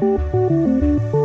Hola,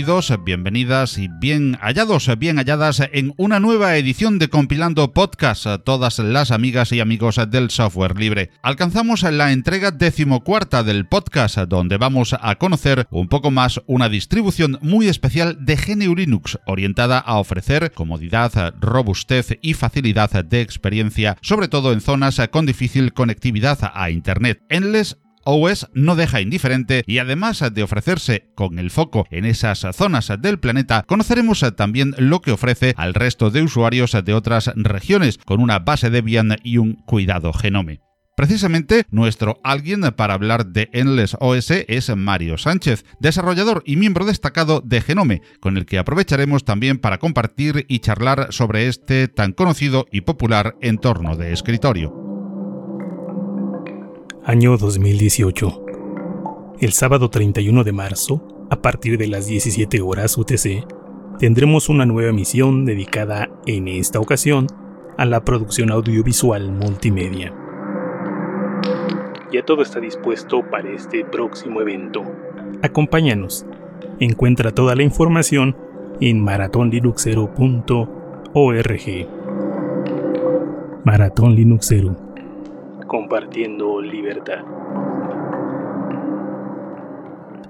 Bienvenidos, bienvenidas y bien hallados, bien halladas en una nueva edición de Compilando Podcast a todas las amigas y amigos del software libre. Alcanzamos la entrega decimocuarta del podcast donde vamos a conocer un poco más una distribución muy especial de GNU Linux orientada a ofrecer comodidad, robustez y facilidad de experiencia, sobre todo en zonas con difícil conectividad a Internet. Endless OS no deja indiferente y además de ofrecerse con el foco en esas zonas del planeta, conoceremos también lo que ofrece al resto de usuarios de otras regiones con una base Debian y un cuidado genome. Precisamente nuestro alguien para hablar de Endless OS es Mario Sánchez, desarrollador y miembro destacado de Genome, con el que aprovecharemos también para compartir y charlar sobre este tan conocido y popular entorno de escritorio año 2018. El sábado 31 de marzo, a partir de las 17 horas UTC, tendremos una nueva misión dedicada en esta ocasión a la producción audiovisual multimedia. Ya todo está dispuesto para este próximo evento. Acompáñanos. Encuentra toda la información en maratonlinuxero.org. Maratón Linuxero compartiendo libertad.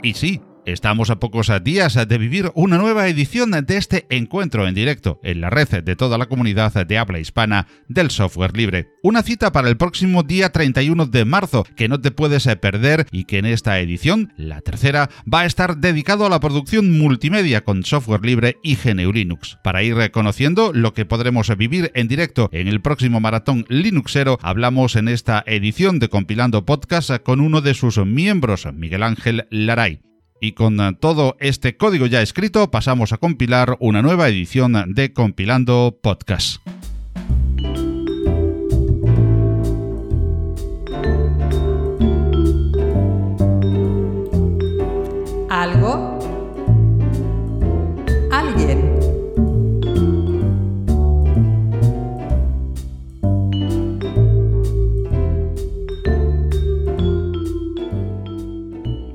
Y sí, Estamos a pocos días de vivir una nueva edición de este encuentro en directo en la red de toda la comunidad de habla hispana del software libre. Una cita para el próximo día 31 de marzo que no te puedes perder y que en esta edición, la tercera, va a estar dedicado a la producción multimedia con software libre y GNU Linux. Para ir reconociendo lo que podremos vivir en directo en el próximo maratón Linuxero, hablamos en esta edición de Compilando Podcast con uno de sus miembros, Miguel Ángel Laray. Y con eh, todo este código ya escrito pasamos a compilar una nueva edición de Compilando Podcast.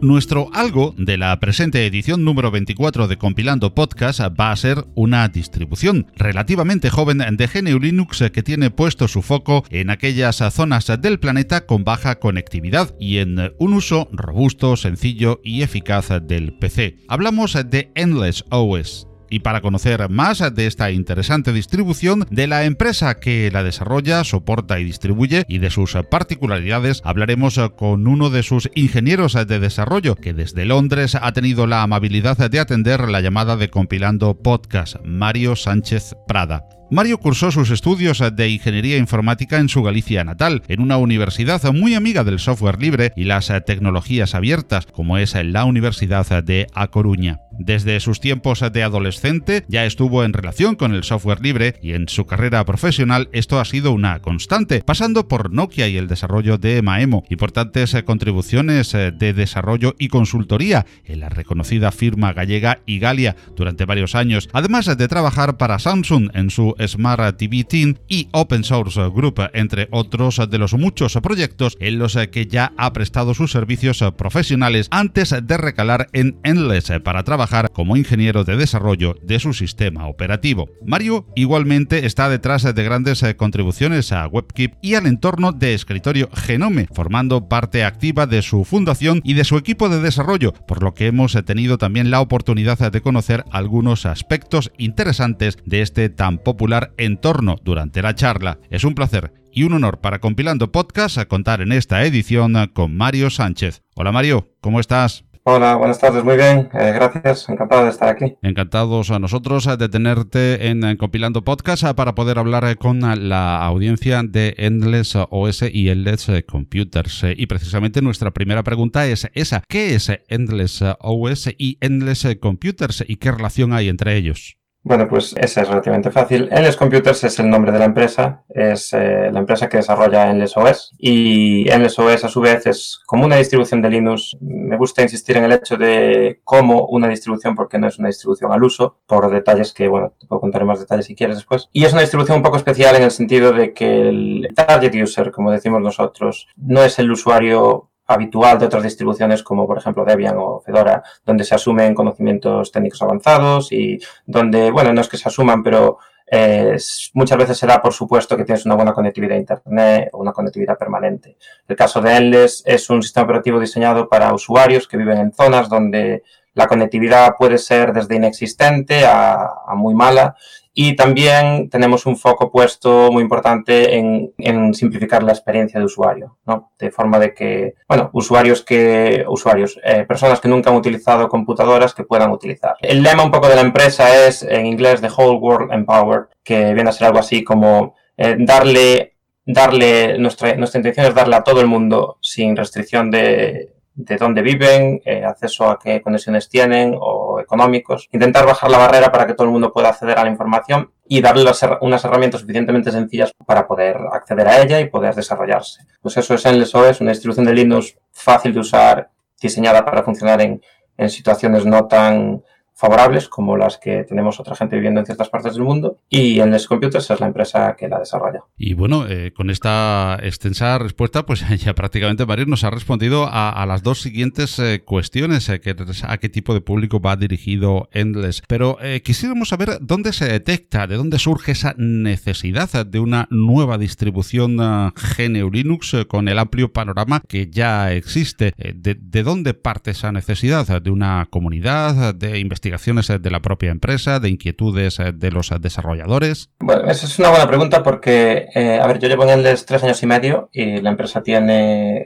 Nuestro algo de la presente edición número 24 de Compilando Podcast va a ser una distribución relativamente joven de GNU Linux que tiene puesto su foco en aquellas zonas del planeta con baja conectividad y en un uso robusto, sencillo y eficaz del PC. Hablamos de Endless OS. Y para conocer más de esta interesante distribución, de la empresa que la desarrolla, soporta y distribuye y de sus particularidades, hablaremos con uno de sus ingenieros de desarrollo que desde Londres ha tenido la amabilidad de atender la llamada de compilando podcast, Mario Sánchez Prada. Mario cursó sus estudios de ingeniería informática en su Galicia natal, en una universidad muy amiga del software libre y las tecnologías abiertas, como es la Universidad de A Coruña. Desde sus tiempos de adolescente ya estuvo en relación con el software libre y en su carrera profesional esto ha sido una constante, pasando por Nokia y el desarrollo de Maemo, importantes contribuciones de desarrollo y consultoría en la reconocida firma gallega Igalia durante varios años, además de trabajar para Samsung en su Smart TV Team y Open Source Group, entre otros de los muchos proyectos en los que ya ha prestado sus servicios profesionales antes de recalar en Endless para trabajar como ingeniero de desarrollo de su sistema operativo. Mario igualmente está detrás de grandes contribuciones a WebKeep y al entorno de escritorio Genome, formando parte activa de su fundación y de su equipo de desarrollo, por lo que hemos tenido también la oportunidad de conocer algunos aspectos interesantes de este tan popular entorno durante la charla. Es un placer y un honor para Compilando Podcast a contar en esta edición con Mario Sánchez. Hola Mario, ¿cómo estás? Hola, buenas tardes, muy bien, eh, gracias, encantado de estar aquí. Encantados a nosotros de tenerte en, Compilando Podcast para poder hablar con la audiencia de Endless OS y Endless Computers. Y precisamente nuestra primera pregunta es esa, ¿qué es Endless OS y Endless Computers y qué relación hay entre ellos? Bueno, pues ese es relativamente fácil. Endless Computers es el nombre de la empresa, es eh, la empresa que desarrolla Endless OS y Endless OS a su vez es como una distribución de Linux. Me gusta insistir en el hecho de cómo una distribución, porque no es una distribución al uso, por detalles que, bueno, te puedo contar más detalles si quieres después. Y es una distribución un poco especial en el sentido de que el target user, como decimos nosotros, no es el usuario habitual de otras distribuciones como por ejemplo Debian o Fedora, donde se asumen conocimientos técnicos avanzados y donde, bueno, no es que se asuman, pero eh, muchas veces se da por supuesto que tienes una buena conectividad a Internet o una conectividad permanente. El caso de Endless es un sistema operativo diseñado para usuarios que viven en zonas donde la conectividad puede ser desde inexistente a muy mala y también tenemos un foco puesto muy importante en, en, simplificar la experiencia de usuario, ¿no? De forma de que, bueno, usuarios que, usuarios, eh, personas que nunca han utilizado computadoras que puedan utilizar. El lema un poco de la empresa es, en inglés, The Whole World Empowered, que viene a ser algo así como eh, darle, darle, nuestra, nuestra intención es darle a todo el mundo sin restricción de, de dónde viven, eh, acceso a qué conexiones tienen o económicos. Intentar bajar la barrera para que todo el mundo pueda acceder a la información y darle unas herramientas suficientemente sencillas para poder acceder a ella y poder desarrollarse. Pues eso es Endless OS, una distribución de Linux fácil de usar, diseñada para funcionar en, en situaciones no tan favorables como las que tenemos otra gente viviendo en ciertas partes del mundo y Endless Computers es la empresa que la desarrolla. Y bueno, eh, con esta extensa respuesta, pues ya prácticamente Mario nos ha respondido a, las dos siguientes eh, cuestiones, eh, que, a qué tipo de público va dirigido Endless. Pero quisiéramos saber dónde se detecta, de dónde surge esa necesidad de una nueva distribución GNU Linux con el amplio panorama que ya existe. De, ¿De dónde parte esa necesidad? ¿De una comunidad? ¿De investigación? Investigaciones de la propia empresa, de inquietudes de los desarrolladores? Bueno, esa es una buena pregunta porque, eh, a ver, yo llevo en Endless tres años y medio y la empresa tiene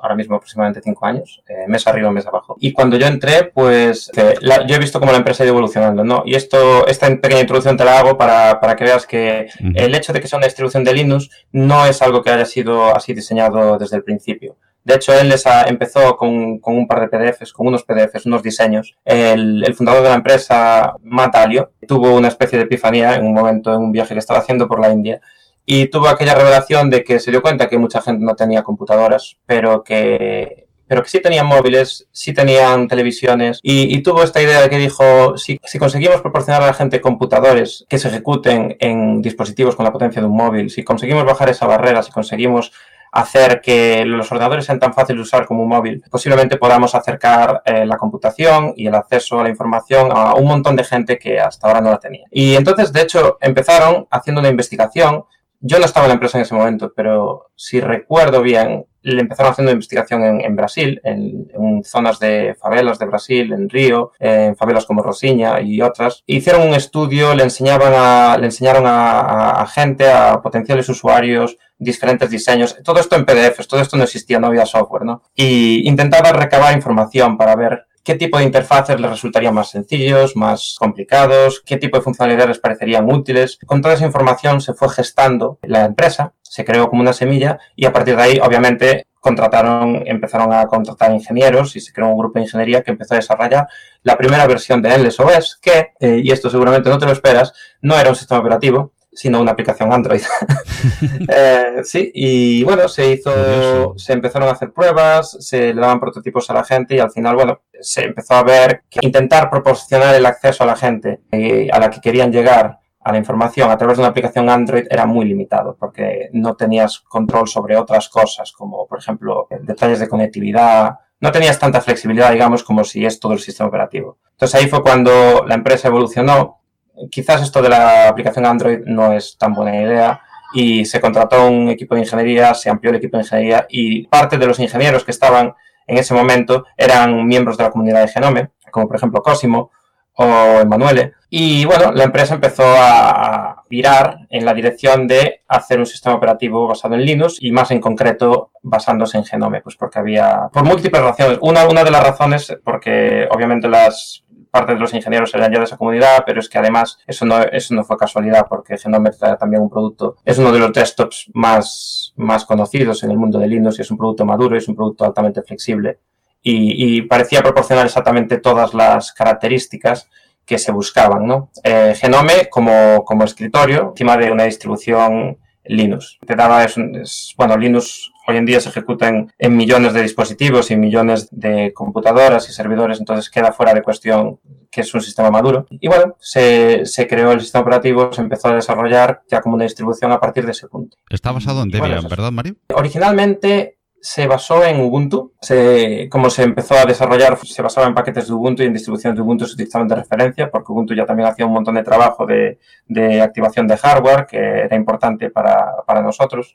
ahora mismo aproximadamente cinco años, eh, mes arriba, mes abajo. Y cuando yo entré, pues eh, la, yo he visto cómo la empresa ha ido evolucionando, ¿no? Y esto, esta pequeña introducción te la hago para, para que veas que el hecho de que sea una distribución de Linux no es algo que haya sido así diseñado desde el principio. De hecho, él empezó con, un par de PDFs, con unos PDFs, unos diseños. El, fundador de la empresa, Matt Alio, tuvo una especie de epifanía en un momento, en un viaje que estaba haciendo por la India, y tuvo aquella revelación de que se dio cuenta que mucha gente no tenía computadoras, pero que, pero que sí tenían móviles, sí tenían televisiones, y, y tuvo esta idea de que dijo, si, si, conseguimos proporcionar a la gente computadores que se ejecuten en dispositivos con la potencia de un móvil, si conseguimos bajar esa barrera, si conseguimos hacer que los ordenadores sean tan fáciles de usar como un móvil, posiblemente podamos acercar eh, la computación y el acceso a la información a un montón de gente que hasta ahora no la tenía. Y entonces, de hecho, empezaron haciendo una investigación. Yo no estaba en la empresa en ese momento, pero si recuerdo bien, empezaron haciendo investigación en, Brasil, en, en, zonas de favelas de Brasil, en Río, en favelas como Rosiña y otras. Hicieron un estudio, le enseñaban a, le enseñaron a, a, a gente, a potenciales usuarios, diferentes diseños, todo esto en PDFs, todo esto no existía, no había software, ¿no? Y intentaba recabar información para ver qué tipo de interfaces les resultarían más sencillos, más complicados, qué tipo de funcionalidades les parecerían útiles. Con toda esa información se fue gestando la empresa, se creó como una semilla y a partir de ahí, obviamente, contrataron, empezaron a contratar ingenieros y se creó un grupo de ingeniería que empezó a desarrollar la primera versión de Endless OS, que, eh, y esto seguramente no te lo esperas, no era un sistema operativo, sino una aplicación Android. eh, sí, y bueno, se hizo, se empezaron a hacer pruebas, se le daban prototipos a la gente y al final, bueno, se empezó a ver que intentar proporcionar el acceso a la gente eh, a la que querían llegar a la información a través de una aplicación Android era muy limitado porque no tenías control sobre otras cosas como, por ejemplo, detalles de conectividad, no tenías tanta flexibilidad, digamos, como si es todo el sistema operativo. Entonces ahí fue cuando la empresa evolucionó quizás esto de la aplicación Android no es tan buena idea y se contrató un equipo de ingeniería, se amplió el equipo de ingeniería y parte de los ingenieros que estaban en ese momento eran miembros de la comunidad de Genome, como por ejemplo Cosimo o Emanuele. Y bueno, la empresa empezó a virar en la dirección de hacer un sistema operativo basado en Linux y más en concreto basándose en Genome, pues porque había, por múltiples razones. Una, una de las razones, porque obviamente las parte de los ingenieros eran ya de esa comunidad, pero es que además eso no, eso no fue casualidad porque Genome trae también un producto, es uno de los desktops más, más conocidos en el mundo de Linux y es un producto maduro es un producto altamente flexible y, y parecía proporcionar exactamente todas las características que se buscaban. ¿no? Eh, Genome como, como escritorio encima de una distribución Linux. Te daba, es, bueno, Linux hoy en día se ejecuta en, millones de dispositivos y millones de computadoras y servidores, entonces queda fuera de cuestión que es un sistema maduro. Y bueno, se, se creó el sistema operativo, se empezó a desarrollar ya como una distribución a partir de ese punto. Está basado en Debian, ¿verdad, Mario? Originalmente se basó en Ubuntu. Se, como se empezó a desarrollar, se basaba en paquetes de Ubuntu y en distribuciones de Ubuntu se utilizaban de referencia, porque Ubuntu ya también hacía un montón de trabajo de, de activación de hardware, que era importante para, para nosotros.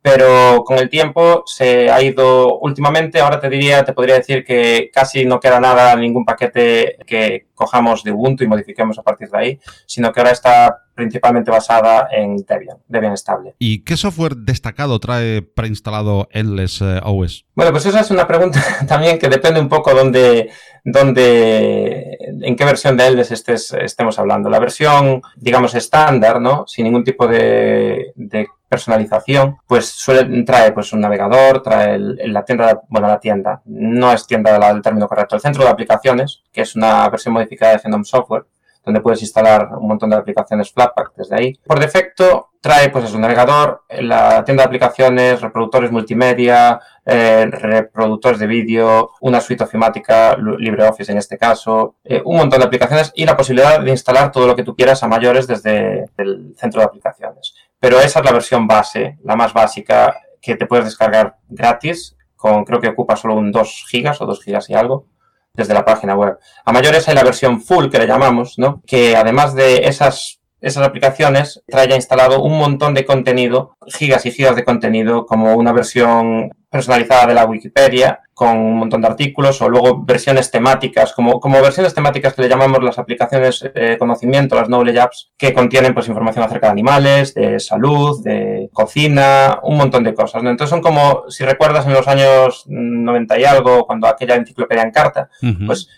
Pero con el tiempo se ha ido, últimamente, ahora te diría, te podría decir que casi no queda nada, ningún paquete que cojamos de Ubuntu y modifiquemos a partir de ahí, sino que ahora está principalmente basada en Debian, Debian estable. ¿Y qué software destacado trae preinstalado Endless eh, OS? Bueno, pues esa es una pregunta también que depende un poco dónde, dónde en qué versión de Endless estés, estemos hablando. La versión, digamos, estándar, ¿no? Sin ningún tipo de, personalización, pues suele, trae pues un navegador, trae la tienda, bueno, la tienda, no es tienda del término correcto, el centro de aplicaciones, que es una versión modificada de Phenom Software, donde puedes instalar un montón de aplicaciones Flatpak desde ahí. Por defecto trae pues es un navegador, la tienda de aplicaciones, reproductores multimedia, eh, reproductores de vídeo, una suite ofimática, LibreOffice en este caso, eh, un montón de aplicaciones y la posibilidad de instalar todo lo que tú quieras a mayores desde el centro de aplicaciones. Pero esa es la versión base, la más básica, que te puedes descargar gratis, con creo que ocupa solo un 2 gigas o 2 gigas y algo desde la página web. A mayores hay la versión full que le llamamos, ¿no? Que además de esas esas aplicaciones trae ya instalado un montón de contenido, gigas y gigas de contenido, como una versión personalizada de la Wikipedia, con un montón de artículos, o luego versiones temáticas, como, como versiones temáticas que le llamamos las aplicaciones de conocimiento, las Knowledge Apps, que contienen pues información acerca de animales, de salud, de cocina, un montón de cosas. Entonces son como, si recuerdas en los años 90 y algo, cuando aquella enciclopedia en carta, pues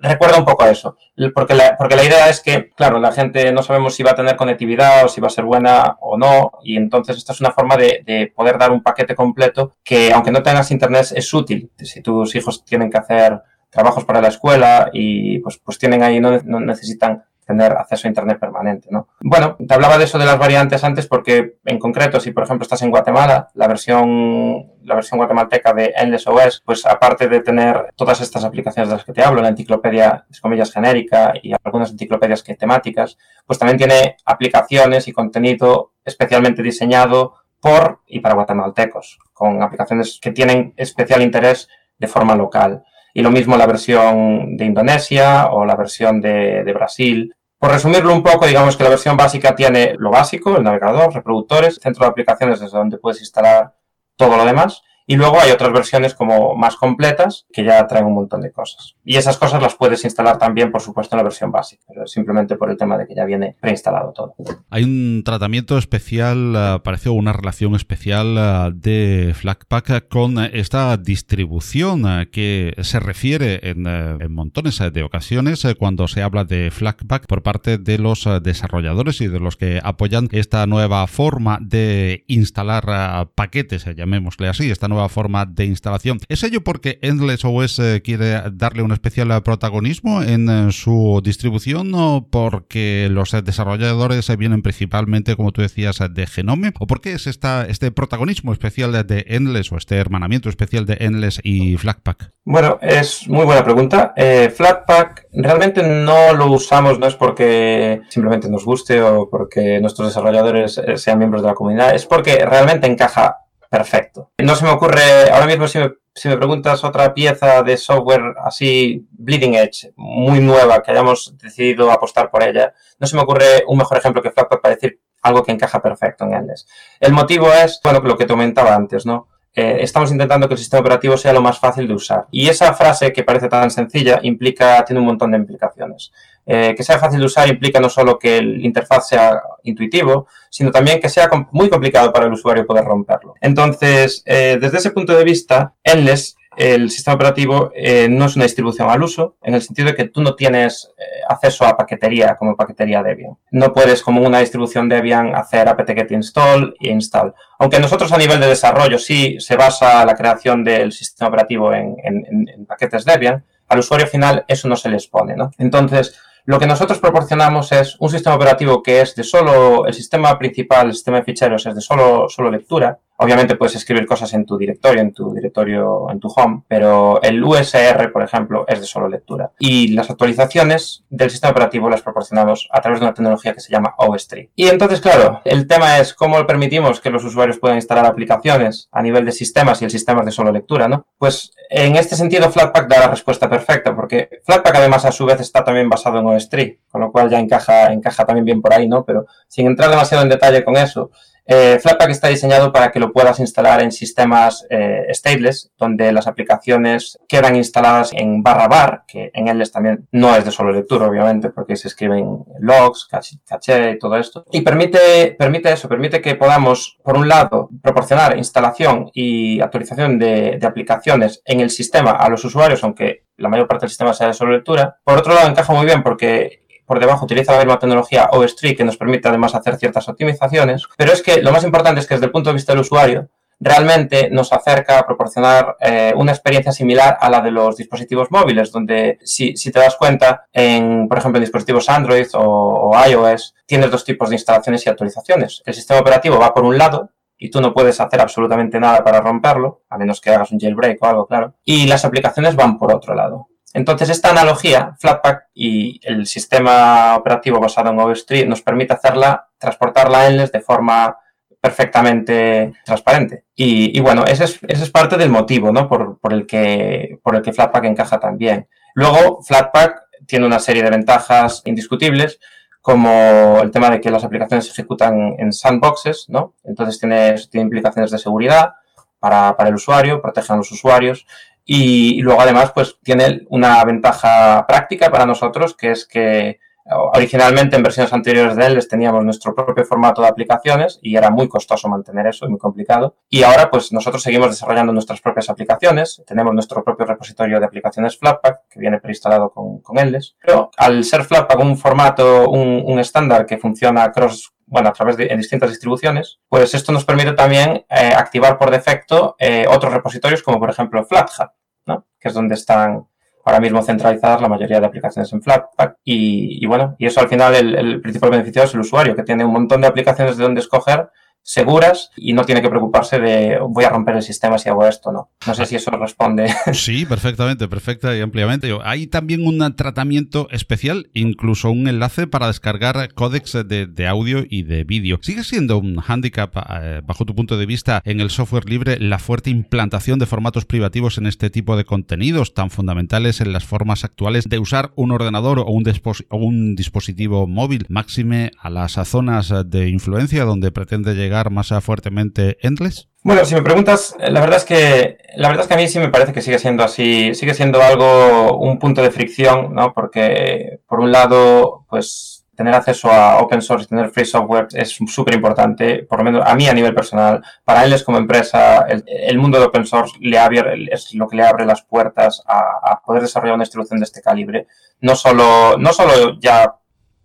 recuerda un poco a eso, porque la, porque la idea es que, claro, la gente no sabemos si va a tener conectividad o si va a ser buena o no, y entonces esta es una forma de, de poder dar un paquete completo que, aunque no tengas internet, es útil. Si tus hijos tienen que hacer trabajos para la escuela y pues, pues tienen ahí, no, no necesitan tener acceso a Internet permanente. ¿no? Bueno, te hablaba de eso de las variantes antes porque, en concreto, si por ejemplo estás en Guatemala, la versión, la versión guatemalteca de Endless OS, pues aparte de tener todas estas aplicaciones de las que te hablo, la enciclopedia, es comillas, genérica y algunas enciclopedias que temáticas, pues también tiene aplicaciones y contenido especialmente diseñado por y para guatemaltecos, con aplicaciones que tienen especial interés de forma local. Y lo mismo la versión de Indonesia o la versión de, de Brasil. Por resumirlo un poco, digamos que la versión básica tiene lo básico, el navegador, reproductores, centro de aplicaciones desde donde puedes instalar todo lo demás. Y luego hay otras versiones como más completas que ya traen un montón de cosas. Y esas cosas las puedes instalar también, por supuesto, en la versión básica, simplemente por el tema de que ya viene preinstalado todo. Hay un tratamiento especial, uh, parece una relación especial uh, de Flatpak con esta distribución uh, que se refiere en, en montones de ocasiones cuando se habla de Flatpak por parte de los desarrolladores y de los que apoyan esta nueva forma de instalar paquetes, llamémosle así, esta nueva forma de instalación. ¿Es ello porque Endless OS eh, quiere darle un especial protagonismo en eh, su distribución o porque los desarrolladores vienen principalmente, como tú decías, de Genome? ¿O por qué es este protagonismo especial de Endless o este hermanamiento especial de Endless y Flatpak? Bueno, es muy buena pregunta. Eh, Flatpak realmente no lo usamos, no es porque simplemente nos guste o porque nuestros desarrolladores sean miembros de la comunidad, es porque realmente encaja perfecto. No se me ocurre, ahora mismo si me, si me, preguntas otra pieza de software así bleeding edge, muy nueva, que hayamos decidido apostar por ella, no se me ocurre un mejor ejemplo que Flatpak para decir algo que encaja perfecto en Endless. El motivo es, bueno, lo que te comentaba antes, ¿no? Eh, estamos intentando que el sistema operativo sea lo más fácil de usar. Y esa frase que parece tan sencilla implica, tiene un montón de implicaciones. Eh, que sea fácil de usar implica no solo que el interfaz sea intuitivo, sino también que sea muy complicado para el usuario poder romperlo. Entonces, eh, desde ese punto de vista, Endless el sistema operativo eh, no es una distribución al uso, en el sentido de que tú no tienes acceso a paquetería como paquetería Debian. No puedes, como una distribución Debian, hacer apt-get install e install. Aunque nosotros a nivel de desarrollo sí se basa la creación del sistema operativo en, paquetes Debian, al usuario final eso no se les pone. Entonces, Lo que nosotros proporcionamos es un sistema operativo que es de solo, el sistema principal, el sistema de ficheros es de solo, solo lectura. Obviamente puedes escribir cosas en tu directorio, en tu directorio, en tu home, pero el USR, por ejemplo, es de solo lectura. Y las actualizaciones del sistema operativo las proporcionamos a través de una tecnología que se llama OS3. Y entonces, claro, el tema es cómo permitimos que los usuarios puedan instalar aplicaciones a nivel de sistemas y el sistema es de solo lectura, ¿no? Pues en este sentido, Flatpak da la respuesta perfecta, porque Flatpak además a su vez está también basado en OS3, con lo cual ya encaja, encaja también bien por ahí, ¿no? Pero sin entrar demasiado en detalle con eso, eh, Flatpak está diseñado para que lo puedas instalar en sistemas eh, stateless, donde las aplicaciones quedan instaladas en barra bar, que en LS también no es de solo lectura, obviamente, porque se escriben logs, caché y todo esto. Y permite, permite eso, permite que podamos, por un lado, proporcionar instalación y actualización de, de aplicaciones en el sistema a los usuarios, aunque la mayor parte del sistema sea de solo lectura. Por otro lado, encaja muy bien porque por debajo utiliza la misma tecnología OS3 que nos permite además hacer ciertas optimizaciones, pero es que lo más importante es que desde el punto de vista del usuario, realmente nos acerca a proporcionar eh, una experiencia similar a la de los dispositivos móviles, donde si, te das cuenta, en, por ejemplo, en dispositivos Android o, iOS, tienes dos tipos de instalaciones y actualizaciones. El sistema operativo va por un lado, y tú no puedes hacer absolutamente nada para romperlo, a menos que hagas un jailbreak o algo, claro. Y las aplicaciones van por otro lado. Entonces, esta analogía, Flatpak y el sistema operativo basado en OS3 nos permite hacerla, transportarla en LES de forma perfectamente transparente. Y, bueno, ese es, ese es, parte del motivo ¿no? por, el que, por el que Flatpak encaja también. Luego, Flatpak tiene una serie de ventajas indiscutibles, como el tema de que las aplicaciones se ejecutan en sandboxes, ¿no? Entonces tiene, tiene implicaciones de seguridad para, para el usuario, protegen a los usuarios y, luego además pues tiene una ventaja práctica para nosotros que es que originalmente en versiones anteriores de él teníamos nuestro propio formato de aplicaciones y era muy costoso mantener eso y muy complicado. Y ahora pues nosotros seguimos desarrollando nuestras propias aplicaciones, tenemos nuestro propio repositorio de aplicaciones Flatpak que viene preinstalado con, con pero al ser Flatpak un formato, un estándar que funciona cross bueno, a través de en distintas distribuciones, pues esto nos permite también eh, activar por defecto eh, otros repositorios como por ejemplo FlatHub, ¿no? que es donde están ahora mismo centralizadas la mayoría de aplicaciones en Flatpak y, bueno, y eso al final el, el, principal beneficio es el usuario que tiene un montón de aplicaciones de donde escoger seguras y no tiene que preocuparse de voy a romper el sistema si hago esto, ¿no? No sé si eso responde. Sí, perfectamente, perfecta y ampliamente. Hay también un tratamiento especial, incluso un enlace para descargar códex de, audio y de vídeo. ¿Sigue siendo un hándicap, eh, bajo tu punto de vista, en el software libre la fuerte implantación de formatos privativos en este tipo de contenidos tan fundamentales en las formas actuales de usar un ordenador o un, o un dispositivo móvil, máxime a las zonas de influencia donde pretende llegar más fuertemente Endless? Bueno, si me preguntas, la verdad es que la verdad es que a mí sí me parece que sigue siendo así, sigue siendo algo un punto de fricción, ¿no? Porque por un lado, pues tener acceso a open source tener free software es súper importante, por lo menos a mí a nivel personal. Para es como empresa, el, mundo de open source le abre, es lo que le abre las puertas a, a, poder desarrollar una distribución de este calibre. No solo, no solo ya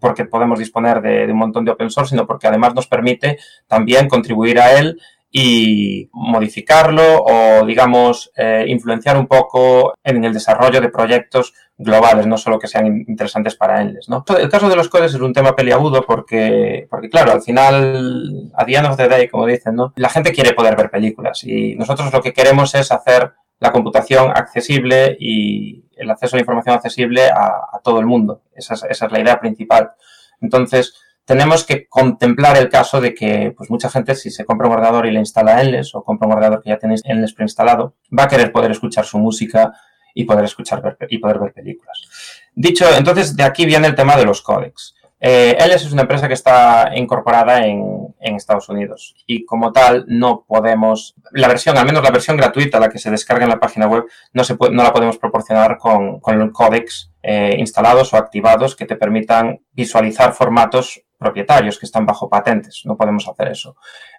porque podemos disponer de, un montón de open source, sino porque además nos permite también contribuir a él y modificarlo o, digamos, eh, influenciar un poco en el desarrollo de proyectos globales, no solo que sean interesantes para él. ¿no? El caso de los codes es un tema peliagudo porque, porque, claro, al final, a the end of the day, como dicen, ¿no? la gente quiere poder ver películas y nosotros lo que queremos es hacer la computación accesible y el acceso a la información accesible a, todo el mundo. Esa es, la idea principal. Entonces, tenemos que contemplar el caso de que pues mucha gente si se compra un ordenador y le instala Enles o compra un ordenador que ya tenéis Enles preinstalado, va a querer poder escuchar su música y poder escuchar y poder ver películas. Dicho, entonces de aquí viene el tema de los códecs. Eh, es una empresa que está incorporada en, Estados Unidos y como tal no podemos, la versión, al menos la versión gratuita, la que se descarga en la página web, no, se no la podemos proporcionar con, con códex eh, instalados o activados que te permitan visualizar formatos propietarios que están bajo patentes. No podemos hacer eso.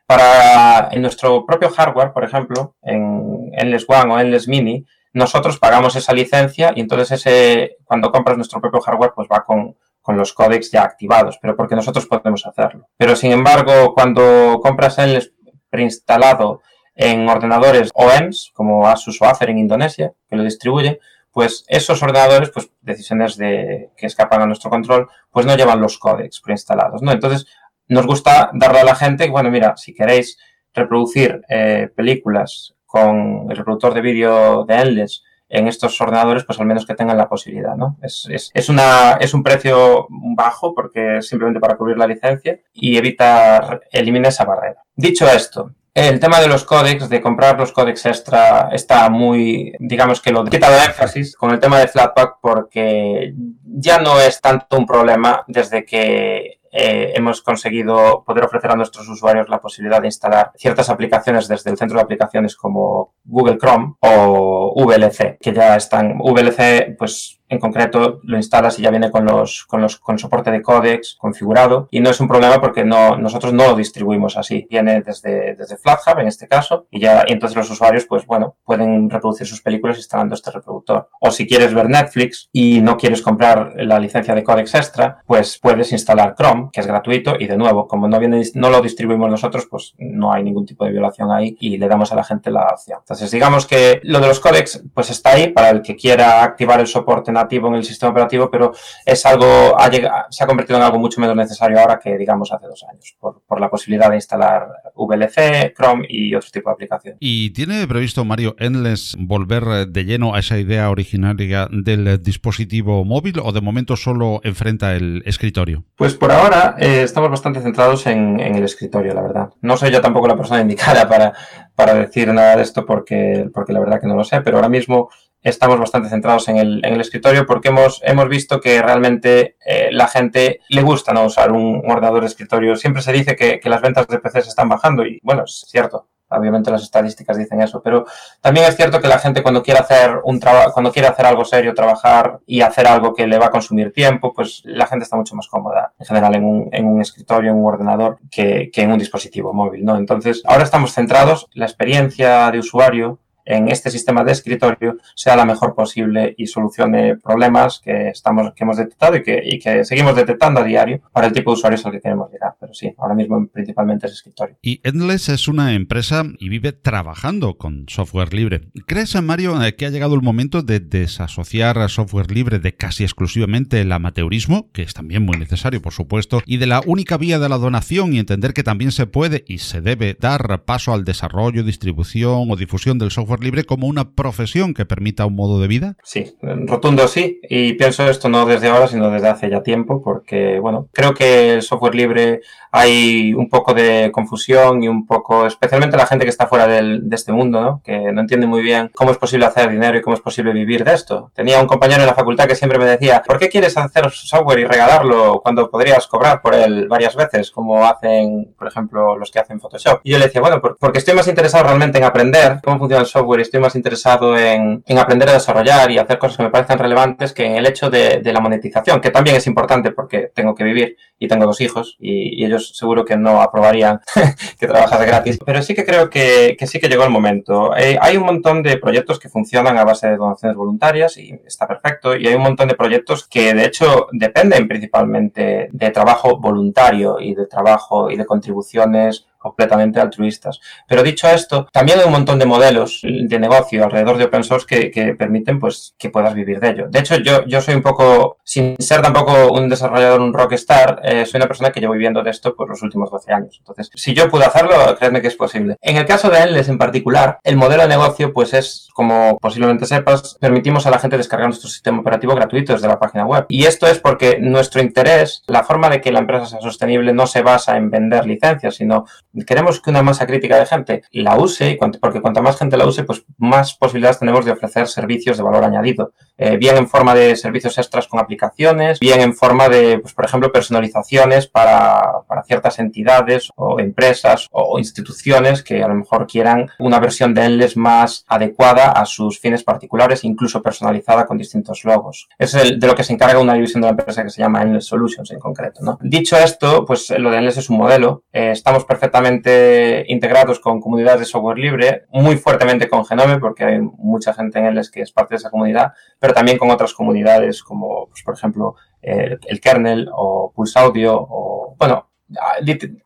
Para en nuestro propio hardware, por ejemplo, en Endless One o Endless Mini, nosotros pagamos esa licencia y entonces ese, cuando compras nuestro propio hardware, pues va con con los códecs ya activados, pero porque nosotros podemos hacerlo. Pero sin embargo, cuando compras el preinstalado en ordenadores OEMs, como Asus o Acer en Indonesia, que lo distribuyen, pues esos ordenadores, pues decisiones de, que escapan a nuestro control, pues no llevan los códecs preinstalados, ¿no? Entonces, nos gusta darle a la gente, bueno, mira, si queréis reproducir eh, películas con el reproductor de vídeo de Endless en estos ordenadores, pues al menos que tengan la posibilidad, ¿no? Es, es, es, una, es un precio bajo porque es simplemente para cubrir la licencia y evitar, elimina esa barrera. Dicho esto, el tema de los códecs, de comprar los códecs extra, está muy, digamos que lo quita de énfasis con el tema de Flatpak porque ya no es tanto un problema desde que eh, hemos conseguido poder ofrecer a nuestros usuarios la posibilidad de instalar ciertas aplicaciones desde el centro de aplicaciones como Google Chrome o VLC, que ya están, VLC pues en concreto lo instalas y ya viene con los, con los con soporte de códex configurado. Y no es un problema porque no nosotros no lo distribuimos así. Viene desde desde FlatHub en este caso y ya y entonces los usuarios pues bueno pueden reproducir sus películas instalando este reproductor. O si quieres ver Netflix y no quieres comprar la licencia de códex extra pues puedes instalar Chrome que es gratuito y de nuevo como no viene no lo distribuimos nosotros pues no hay ningún tipo de violación ahí y le damos a la gente la opción. Entonces digamos que lo de los códex pues está ahí para el que quiera activar el soporte en el sistema operativo, pero es algo, ha llegado, se ha convertido en algo mucho menos necesario ahora que, digamos, hace dos años, por, por, la posibilidad de instalar VLC, Chrome y otro tipo de aplicación. ¿Y tiene previsto Mario Endless volver de lleno a esa idea originaria del dispositivo móvil o de momento solo enfrenta el escritorio? Pues por ahora eh, estamos bastante centrados en, en, el escritorio, la verdad. No soy yo tampoco la persona indicada para, para decir nada de esto porque, porque la verdad que no lo sé, pero ahora mismo estamos bastante centrados en el, en el escritorio porque hemos, hemos visto que realmente eh, la gente le gusta no usar un, ordenador de escritorio. Siempre se dice que, que las ventas de PC se están bajando y bueno, es cierto. Obviamente las estadísticas dicen eso, pero también es cierto que la gente cuando quiere hacer un trabajo, cuando quiere hacer algo serio, trabajar y hacer algo que le va a consumir tiempo, pues la gente está mucho más cómoda en general en un, en un escritorio, en un ordenador, que, que en un dispositivo móvil, ¿no? Entonces, ahora estamos centrados, la experiencia de usuario en este sistema de escritorio sea la mejor posible y solucione problemas que, estamos, que hemos detectado y que, y que seguimos detectando a diario para el tipo de usuarios al que queremos llegar. Pero sí, ahora mismo principalmente es escritorio. Y Endless es una empresa y vive trabajando con software libre. ¿Crees, Mario, que ha llegado el momento de desasociar software libre de casi exclusivamente el amateurismo, que es también muy necesario, por supuesto, y de la única vía de la donación y entender que también se puede y se debe dar paso al desarrollo, distribución o difusión del software libre como una profesión que permita un modo de vida? Sí, rotundo sí. Y pienso esto no desde ahora, sino desde hace ya tiempo, porque, bueno, creo que el software libre hay un poco de confusión y un poco, especialmente la gente que está fuera del, de este mundo, ¿no? Que no entiende muy bien cómo es posible hacer dinero y cómo es posible vivir de esto. Tenía un compañero en la facultad que siempre me decía, ¿por qué quieres hacer software y regalarlo cuando podrías cobrar por él varias veces, como hacen, por ejemplo, los que hacen Photoshop? Y yo le decía, bueno, porque estoy más interesado realmente en aprender cómo funciona el software y estoy más interesado en, en aprender a desarrollar y hacer cosas que me parezcan relevantes que en el hecho de, la monetización, que también es importante porque tengo que vivir y tengo dos hijos y ellos seguro que no aprobarían que trabajas gratis. Pero sí que creo que, que sí que llegó el momento. Eh, hay un montón de proyectos que funcionan a base de donaciones voluntarias y está perfecto. Y hay un montón de proyectos que de hecho dependen principalmente de trabajo voluntario y de trabajo y de contribuciones completamente altruistas. Pero dicho esto, también hay un montón de modelos de negocio alrededor de open source que, permiten pues que puedas vivir de ello. De hecho, yo, yo soy un poco, sin ser tampoco un desarrollador, un rockstar, eh, soy una persona que llevo viviendo de esto por los últimos 12 años. Entonces, si yo pude hacerlo, créeme que es posible. En el caso de Endless en particular, el modelo de negocio pues es, como posiblemente sepas, permitimos a la gente descargar nuestro sistema operativo gratuito desde la página web. Y esto es porque nuestro interés, la forma de que la empresa sea sostenible no se basa en vender licencias, sino queremos que una masa crítica de gente la use, porque cuanta más gente la use, pues más posibilidades tenemos de ofrecer servicios de valor añadido. Eh, bien en forma de servicios extras con aplicaciones, bien en forma de, pues, por ejemplo, personalizaciones para, para ciertas entidades o empresas o instituciones que a lo mejor quieran una versión de Endless más adecuada a sus fines particulares, incluso personalizada con distintos logos. Es de lo que se encarga una división de la empresa que se llama Endless Solutions en concreto. Dicho esto, pues lo de Endless es un modelo. Eh, estamos perfectamente integrados con comunidades de software libre, muy fuertemente con Genome, porque hay mucha gente en Endless que es parte de esa comunidad, pero también con otras comunidades como, pues, por ejemplo, el, el, kernel o Pulse Audio o, bueno,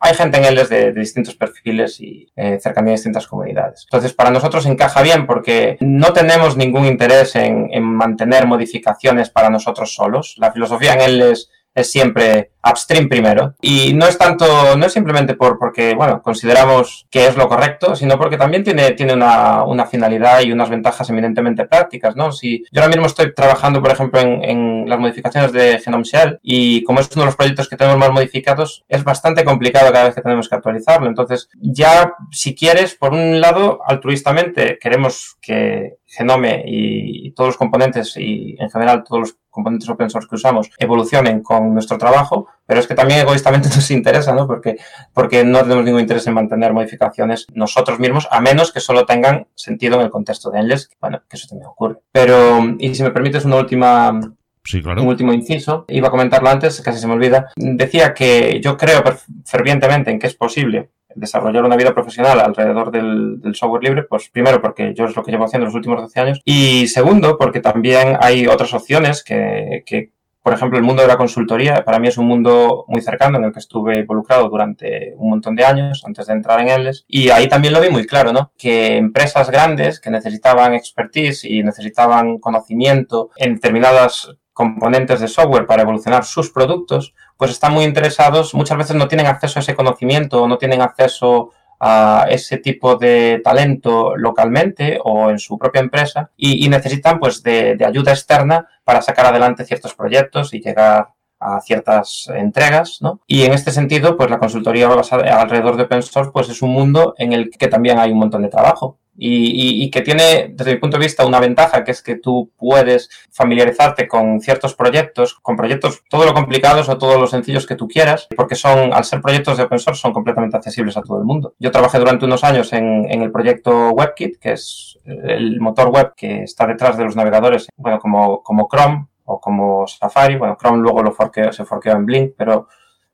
hay gente en él de, distintos perfiles y eh, cercanía a distintas comunidades. Entonces, para nosotros encaja bien porque no tenemos ningún interés en, en mantener modificaciones para nosotros solos. La filosofía en él es es siempre upstream primero. Y no es tanto, no es simplemente por, porque, bueno, consideramos que es lo correcto, sino porque también tiene, tiene una, una finalidad y unas ventajas eminentemente prácticas, ¿no? Si yo ahora mismo estoy trabajando, por ejemplo, en, en las modificaciones de Genome Shell y como es uno de los proyectos que tenemos más modificados, es bastante complicado cada vez que tenemos que actualizarlo. Entonces, ya, si quieres, por un lado, altruistamente, queremos que Genome y, todos los componentes y en general todos los componentes open source que usamos evolucionen con nuestro trabajo, pero es que también egoístamente nos interesa, ¿no? Porque, porque no tenemos ningún interés en mantener modificaciones nosotros mismos, a menos que solo tengan sentido en el contexto de Endless, bueno, que eso también ocurre. Pero, y si me permites una última Sí, claro. Un último inciso, iba a comentarlo antes, casi se me olvida. Decía que yo creo fervientemente en que es posible desarrollar una vida profesional alrededor del, software libre, pues primero porque yo es lo que llevo haciendo los últimos 12 años y segundo porque también hay otras opciones que, que por ejemplo, el mundo de la consultoría para mí es un mundo muy cercano en el que estuve involucrado durante un montón de años antes de entrar en él. Y ahí también lo vi muy claro, ¿no? Que empresas grandes que necesitaban expertise y necesitaban conocimiento en determinadas componentes de software para evolucionar sus productos, pues están muy interesados, muchas veces no tienen acceso a ese conocimiento o no tienen acceso a ese tipo de talento localmente o en su propia empresa y, necesitan pues de, ayuda externa para sacar adelante ciertos proyectos y llegar a ciertas entregas, ¿no? Y en este sentido, pues la consultoría basada alrededor de open source, pues es un mundo en el que también hay un montón de trabajo. Y, que tiene, desde mi punto de vista, una ventaja, que es que tú puedes familiarizarte con ciertos proyectos, con proyectos todo lo complicados o todo lo sencillos que tú quieras, porque son, al ser proyectos de open source, son completamente accesibles a todo el mundo. Yo trabajé durante unos años en, en el proyecto WebKit, que es el motor web que está detrás de los navegadores, bueno, como, como Chrome, o como Safari. Bueno, Chrome luego lo se forqueó en Blink, pero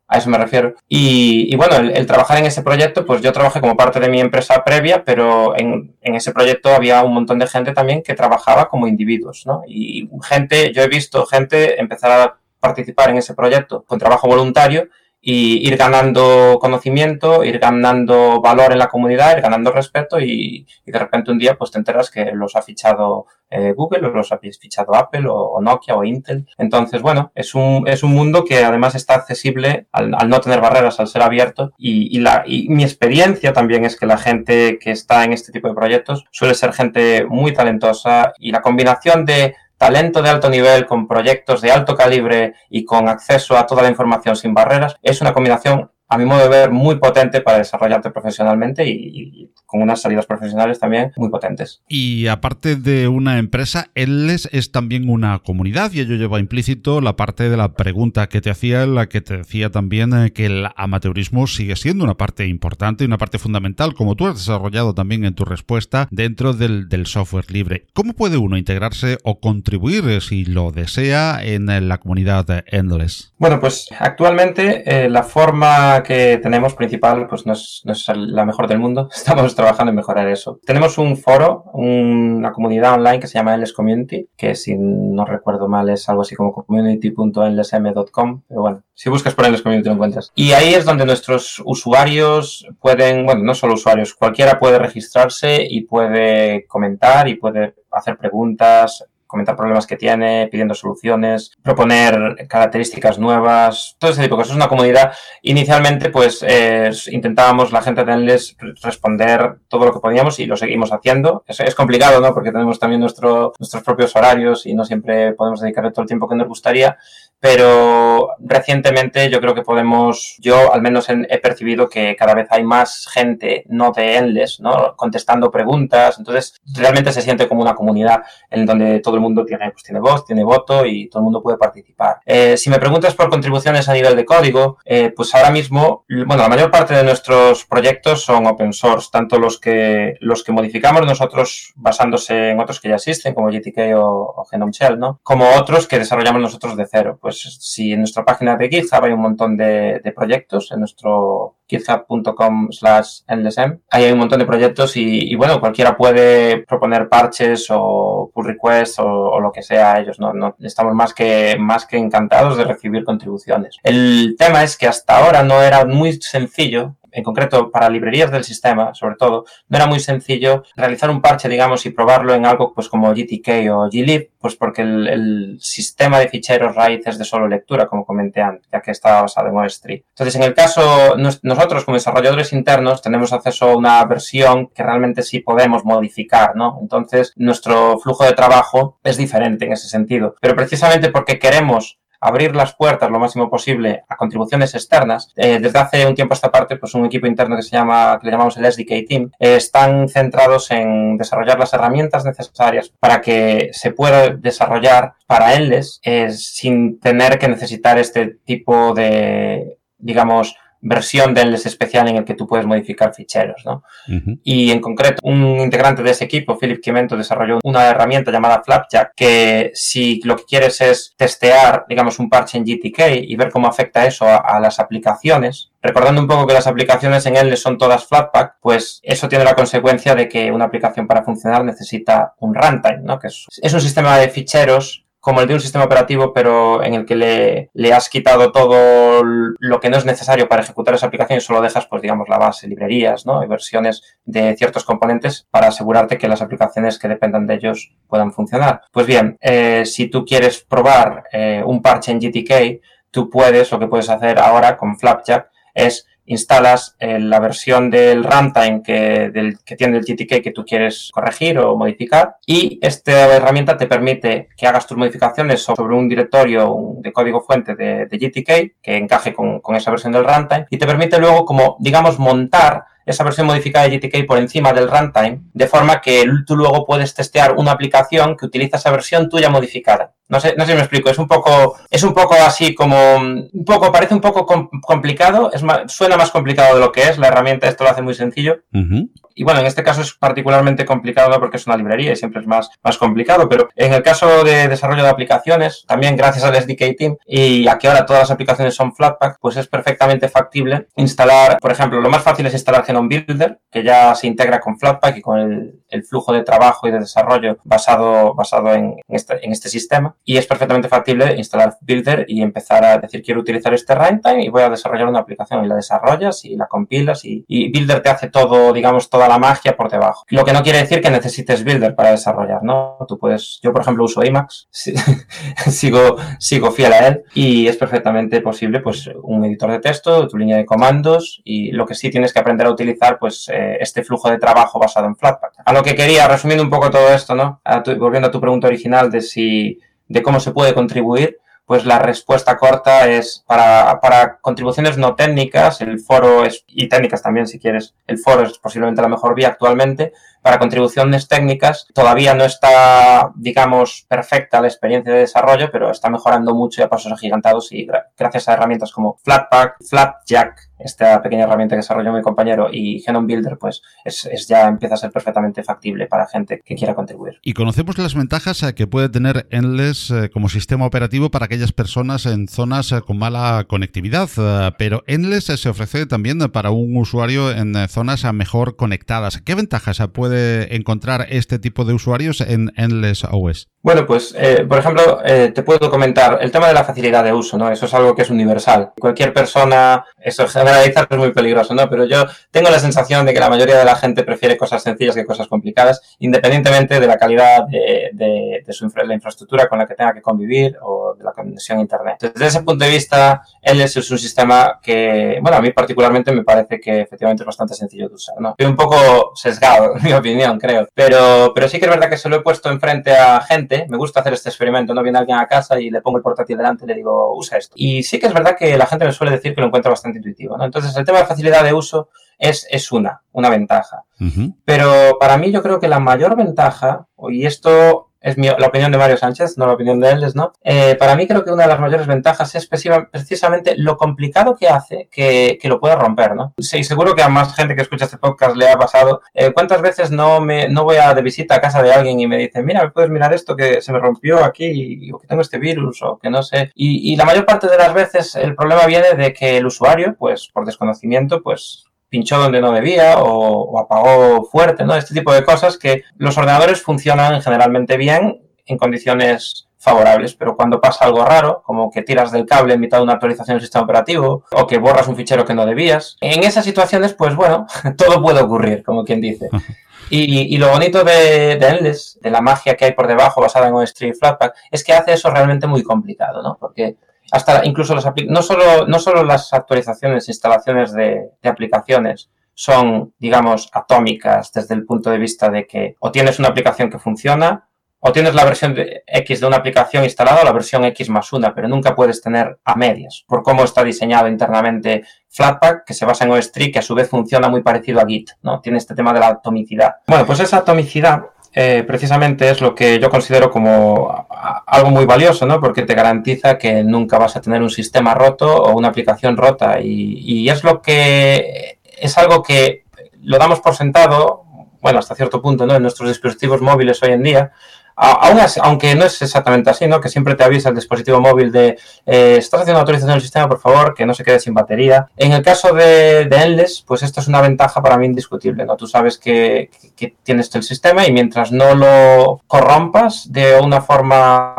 a eso me refiero. Y, bueno, el, trabajar en ese proyecto, pues yo trabajé como parte de mi empresa previa, pero en, en, ese proyecto había un montón de gente también que trabajaba como individuos, ¿no? Y gente, yo he visto gente empezar a participar en ese proyecto con trabajo voluntario y ir ganando conocimiento, ir ganando valor en la comunidad, ir ganando respeto y, de repente un día pues te enteras que los ha fichado eh, Google o los ha fichado Apple o, Nokia o Intel. Entonces, bueno, es un, es un mundo que además está accesible al, no tener barreras, al ser abierto y, y, la, y mi experiencia también es que la gente que está en este tipo de proyectos suele ser gente muy talentosa y la combinación de talento de alto nivel con proyectos de alto calibre y con acceso a toda la información sin barreras, es una combinación a mi modo de ver, muy potente para desarrollarte profesionalmente y, con unas salidas profesionales también muy potentes. Y aparte de una empresa, Endless es también una comunidad y ello lleva implícito la parte de la pregunta que te hacía, la que te decía también eh, que el amateurismo sigue siendo una parte importante y una parte fundamental, como tú has desarrollado también en tu respuesta, dentro del, software libre. ¿Cómo puede uno integrarse o contribuir, eh, si lo desea, en eh, la comunidad de Endless? Bueno, pues actualmente la forma que tenemos principal pues no es, no es, la mejor del mundo. Estamos trabajando en mejorar eso. Tenemos un foro, una comunidad online que se llama Endless Community, que si no recuerdo mal es algo así como community.endlessm.com. Pero bueno, si buscas por Endless Community lo encuentras. Y ahí es donde nuestros usuarios pueden, bueno, no solo usuarios, cualquiera puede registrarse y puede comentar y puede hacer preguntas, comentar problemas que tiene, pidiendo soluciones, proponer características nuevas, todo ese tipo de cosas. Es una comunidad. Inicialmente, pues eh, intentábamos la gente Endless responder todo lo que podíamos y lo seguimos haciendo. Es, es complicado, ¿no? Porque tenemos también nuestro, nuestros propios horarios y no siempre podemos dedicarle todo el tiempo que nos gustaría pero recientemente yo creo que podemos, yo al menos he percibido que cada vez hay más gente no de Endless, ¿no? Contestando preguntas, entonces realmente se siente como una comunidad en donde todo el mundo tiene, pues, tiene voz, tiene voto y todo el mundo puede participar. Eh, si me preguntas por contribuciones a nivel de código, eh, pues ahora mismo, bueno, la mayor parte de nuestros proyectos son open source, tanto los que, los que modificamos nosotros basándose en otros que ya existen, como GTK o, Genome Shell, ¿no? Como otros que desarrollamos nosotros de cero pues si en nuestra página de GitHub hay un montón de, proyectos, en nuestro github.com slash endlessm. Ahí hay un montón de proyectos y, bueno, cualquiera puede proponer parches o pull requests o, lo que sea ellos. ¿no? no estamos más que, más que encantados de recibir contribuciones. El tema es que hasta ahora no era muy sencillo en concreto para librerías del sistema, sobre todo, no era muy sencillo realizar un parche, digamos, y probarlo en algo pues como GTK o glib, pues porque el, sistema de ficheros raíz es de solo lectura, como comenté antes, ya que estaba basado en OS3. Entonces, en el caso, nosotros como desarrolladores internos tenemos acceso a una versión que realmente sí podemos modificar, ¿no? Entonces, nuestro flujo de trabajo es diferente en ese sentido. Pero precisamente porque queremos abrir las puertas lo máximo posible a contribuciones externas. Eh, desde hace un tiempo a esta parte, pues un equipo interno que se llama, que le llamamos el SDK Team, eh, están centrados en desarrollar las herramientas necesarias para que se pueda desarrollar para Endless eh, sin tener que necesitar este tipo de, digamos, versión del especial en el que tú puedes modificar ficheros, ¿no? Y en concreto, un integrante de ese equipo, Philip Quimento, desarrolló una herramienta llamada Flapjack que si lo que quieres es testear, digamos, un parche en GTK y ver cómo afecta eso a, las aplicaciones, recordando un poco que las aplicaciones en él son todas Flatpak, pues eso tiene la consecuencia de que una aplicación para funcionar necesita un runtime, ¿no? Que es un sistema de ficheros como el de un sistema operativo, pero en el que le, le, has quitado todo lo que no es necesario para ejecutar esa aplicación y solo dejas, pues digamos, la base, librerías, ¿no? Y versiones de ciertos componentes para asegurarte que las aplicaciones que dependan de ellos puedan funcionar. Pues bien, eh, si tú quieres probar eh, un parche en GTK, tú puedes, lo que puedes hacer ahora con Flapjack es instalas eh, la versión del runtime que, tiene el GTK que tú quieres corregir o modificar y esta herramienta te permite que hagas tus modificaciones sobre un directorio de código fuente de, de GTK que encaje con, con esa versión del runtime y te permite luego como digamos montar esa versión modificada de GTK por encima del runtime, de forma que tú luego puedes testear una aplicación que utiliza esa versión tuya modificada. No sé, no sé si me explico, es un poco, es un poco así como, un poco, parece un poco complicado, es suena más complicado de lo que es, la herramienta esto lo hace muy sencillo. Y bueno, en este caso es particularmente complicado porque es una librería y siempre es más, más complicado, pero en el caso de desarrollo de aplicaciones, también gracias al SDK Team y a que ahora todas las aplicaciones son Flatpak, pues es perfectamente factible instalar, por ejemplo, lo más fácil es instalar Genome Builder, que ya se integra con Flatpak y con el, el flujo de trabajo y de desarrollo basado, basado en, este, en este sistema y es perfectamente factible instalar Builder y empezar a decir quiero utilizar este runtime y voy a desarrollar una aplicación y la desarrollas y la compilas y, Builder te hace todo, digamos, toda la magia por debajo. Lo que no quiere decir que necesites Builder para desarrollar, ¿no? Tú puedes, yo por ejemplo uso Emacs, sigo, sigo fiel a él y es perfectamente posible pues un editor de texto, tu línea de comandos y lo que sí tienes que aprender a utilizar pues eh, este flujo de trabajo basado en Flatpak. A lo que quería, resumiendo un poco todo esto, ¿no? volviendo a tu pregunta original de si de cómo se puede contribuir, pues la respuesta corta es para, para contribuciones no técnicas, el foro es, y técnicas también si quieres, el foro es posiblemente la mejor vía actualmente. Para contribuciones técnicas todavía no está, digamos, perfecta la experiencia de desarrollo, pero está mejorando mucho y a pasos agigantados y gracias a herramientas como Flatpak, Flapjack, esta pequeña herramienta que desarrolló mi compañero y Genome Builder, pues es, ya empieza a ser perfectamente factible para gente que quiera contribuir. Y conocemos las ventajas eh, que puede tener Endless eh, como sistema operativo para aquellas personas en zonas eh, con mala conectividad, pero Endless se ofrece también para un usuario en zonas mejor conectadas. ¿Qué ventajas puede encontrar este tipo de usuarios en Endless OS? Bueno, pues, por ejemplo, te puedo comentar el tema de la facilidad de uso, ¿no? Eso es algo que es universal. Cualquier persona, eso es generalizar es muy peligroso, ¿no? Pero yo tengo la sensación de que la mayoría de la gente prefiere cosas sencillas que cosas complicadas, independientemente de la calidad de, de, su la infraestructura con la que tenga que convivir o de la conexión a Internet. desde ese punto de vista, LS es un sistema que, bueno, a mí particularmente me parece que efectivamente es bastante sencillo de usar, ¿no? Estoy un poco sesgado, en mi opinión, creo. Pero, pero sí que es verdad que se lo he puesto enfrente a gente. Me gusta hacer este experimento, ¿no? Viene alguien a casa y le pongo el portátil delante y le digo, usa esto. Y sí que es verdad que la gente me suele decir que lo encuentra bastante intuitivo. Entonces, el tema de facilidad de uso es, es una, una ventaja. Pero para mí yo creo que la mayor ventaja, y esto es mi, la opinión de Mario Sánchez, no la opinión de él, ¿no? Eh, para mí creo que una de las mayores ventajas es precisamente lo complicado que hace que, que lo pueda romper, ¿no? Sí, seguro que a más gente que escucha este podcast le ha pasado. Eh, ¿Cuántas veces no me no voy a de visita a casa de alguien y me dicen, mira, ¿me puedes mirar esto que se me rompió aquí o que tengo este virus o que no sé? Y, y la mayor parte de las veces el problema viene de que el usuario, pues por desconocimiento, pues pinchó donde no debía o, apagó fuerte, ¿no? Este tipo de cosas que los ordenadores funcionan generalmente bien en condiciones favorables, pero cuando pasa algo raro, como que tiras del cable en mitad de una actualización del sistema operativo o que borras un fichero que no debías, en esas situaciones, pues bueno, todo puede ocurrir, como quien dice. Y, lo bonito de, de, Endless, de la magia que hay por debajo basada en OS3 y Flatpak, es que hace eso realmente muy complicado, ¿no? Porque hasta incluso las no solo, no solo las actualizaciones, instalaciones de, aplicaciones son, digamos, atómicas desde el punto de vista de que o tienes una aplicación que funciona, o tienes la versión X de una aplicación instalada o la versión X más una, pero nunca puedes tener a medias, por cómo está diseñado internamente Flatpak, que se basa en OS3, que a su vez funciona muy parecido a Git, ¿no? Tiene este tema de la atomicidad. Bueno, pues esa atomicidad eh, precisamente es lo que yo considero como algo muy valioso, ¿no? Porque te garantiza que nunca vas a tener un sistema roto o una aplicación rota. Y, es lo que es algo que lo damos por sentado, bueno, hasta cierto punto, ¿no? En nuestros dispositivos móviles hoy en día, aunque no es exactamente así, ¿no? Que siempre te avisa el dispositivo móvil de eh, estás haciendo autorización del sistema, por favor, que no se quede sin batería. En el caso de, de Endless, pues esto es una ventaja para mí indiscutible, ¿no? Tú sabes que, que, tienes el sistema y mientras no lo corrompas de una forma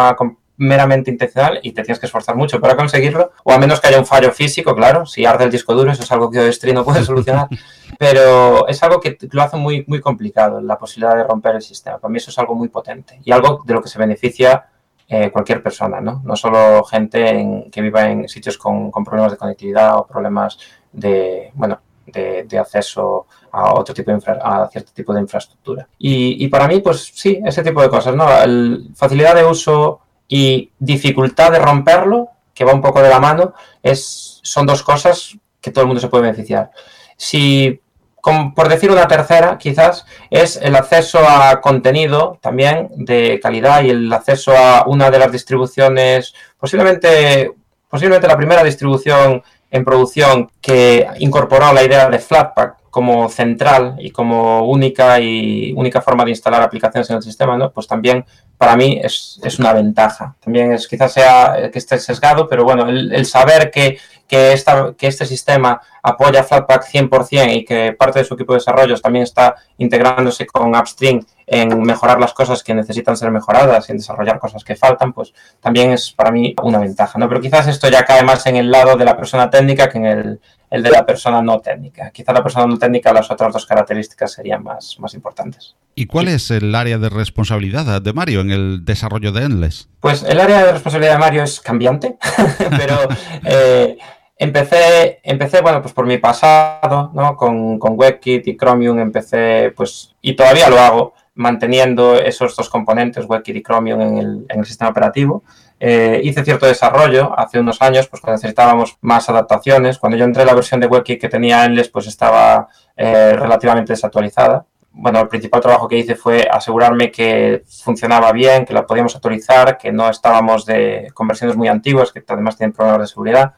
meramente intencional y te tienes que esforzar mucho para conseguirlo, o a menos que haya un fallo físico, claro, si arde el disco duro, eso es algo que OS3 no puede solucionar, pero es algo que lo hace muy, muy complicado, la posibilidad de romper el sistema. Para mí eso es algo muy potente y algo de lo que se beneficia eh, cualquier persona, ¿no? No solo gente que viva en sitios con, problemas de conectividad o problemas de, bueno, de, acceso a otro tipo de a cierto tipo de infraestructura. Y, y, para mí, pues sí, ese tipo de cosas, ¿no? El, facilidad de uso, y dificultad de romperlo, que va un poco de la mano, es, son dos cosas que todo el mundo se puede beneficiar. Si, por decir una tercera, quizás, es el acceso a contenido también de calidad y el acceso a una de las distribuciones, posiblemente, posiblemente la primera distribución en producción que incorporó la idea de Flatpak como central y como única y única forma de instalar aplicaciones en el sistema, ¿no? Pues también para mí es, es una ventaja. También es quizás sea que esté sesgado, pero bueno, el, saber que, que, esta, que este sistema apoya Flatpak 100% y que parte de su equipo de desarrollo también está integrándose con Upstream en mejorar las cosas que necesitan ser mejoradas y en desarrollar cosas que faltan, pues también es para mí una ventaja, ¿no? Pero quizás esto ya cae más en el lado de la persona técnica que en el, el de la persona no técnica. Quizá la persona no técnica, las otras dos características serían más, más importantes. ¿Y cuál es el área de responsabilidad de Mario en el desarrollo de Endless? Pues el área de responsabilidad de Mario es cambiante, pero eh, empecé, empecé, bueno, pues por mi pasado, ¿no? Con, con WebKit y Chromium empecé, pues, y todavía lo hago, manteniendo esos dos componentes, WebKit y Chromium, en el, en el sistema operativo. Eh, hice cierto desarrollo hace unos años, pues cuando necesitábamos más adaptaciones. Cuando yo entré la versión de WebKit que tenía Endless, pues estaba eh, relativamente desactualizada. Bueno, el principal trabajo que hice fue asegurarme que funcionaba bien, que la podíamos actualizar, que no estábamos de conversiones muy antiguas, que además tienen problemas de seguridad.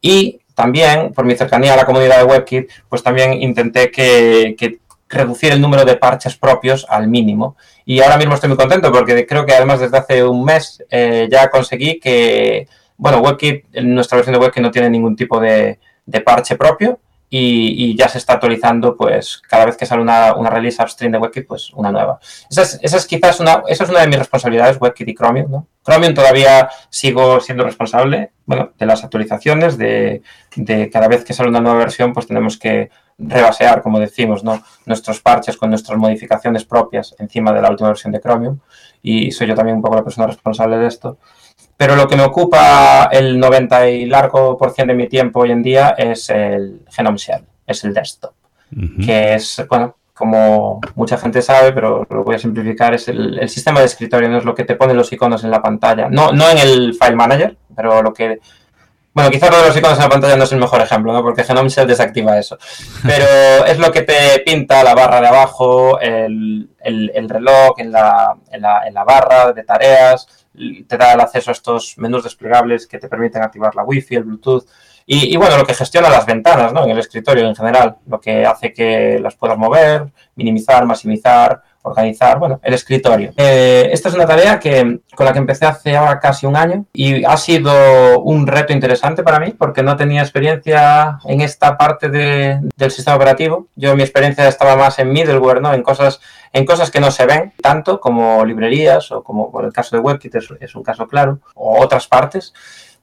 Y también, por mi cercanía a la comunidad de WebKit, pues también intenté que, que reducir el número de parches propios al mínimo. Y ahora mismo estoy muy contento porque creo que además desde hace un mes eh, ya conseguí que, bueno, WebKit, nuestra versión de WebKit no tiene ningún tipo de, parche propio y, ya se está actualizando, pues cada vez que sale una, una release upstream de WebKit, pues una nueva. Esa es, quizás una, esa es una de mis responsabilidades, WebKit y Chromium. Chromium todavía sigo siendo responsable, bueno, de las actualizaciones, de, de cada vez que sale una nueva versión, pues tenemos que rebasear, como decimos, ¿no? nuestros parches con nuestras modificaciones propias encima de la última versión de Chromium y soy yo también un poco la persona responsable de esto. Pero lo que me ocupa el 90 y largo por ciento de mi tiempo hoy en día es el Genome Shell, es el desktop, que es, bueno, como mucha gente sabe, pero lo voy a simplificar, es el, sistema de escritorio, no es lo que te pone los iconos en la pantalla. No, no en el File Manager, pero lo que Bueno, quizás lo de los iconos en la pantalla no es el mejor ejemplo, ¿no? Porque Genome Shell desactiva eso. Pero es lo que te pinta la barra de abajo, el, reloj en la, en, la, en la barra de tareas, te da el acceso a estos menús desplegables que te permiten activar la Wi-Fi, el Bluetooth. Y, bueno, lo que gestiona las ventanas ¿no? en el escritorio en general, lo que hace que las puedas mover, minimizar, maximizar, organizar, bueno, el escritorio. Eh, esta es una tarea que, con la que empecé hace ahora casi un año y ha sido un reto interesante para mí porque no tenía experiencia en esta parte de, del sistema operativo. Yo mi experiencia estaba más en middleware, ¿no? En cosas, en cosas que no se ven tanto como librerías o como por el caso de WebKit es, es un caso claro o otras partes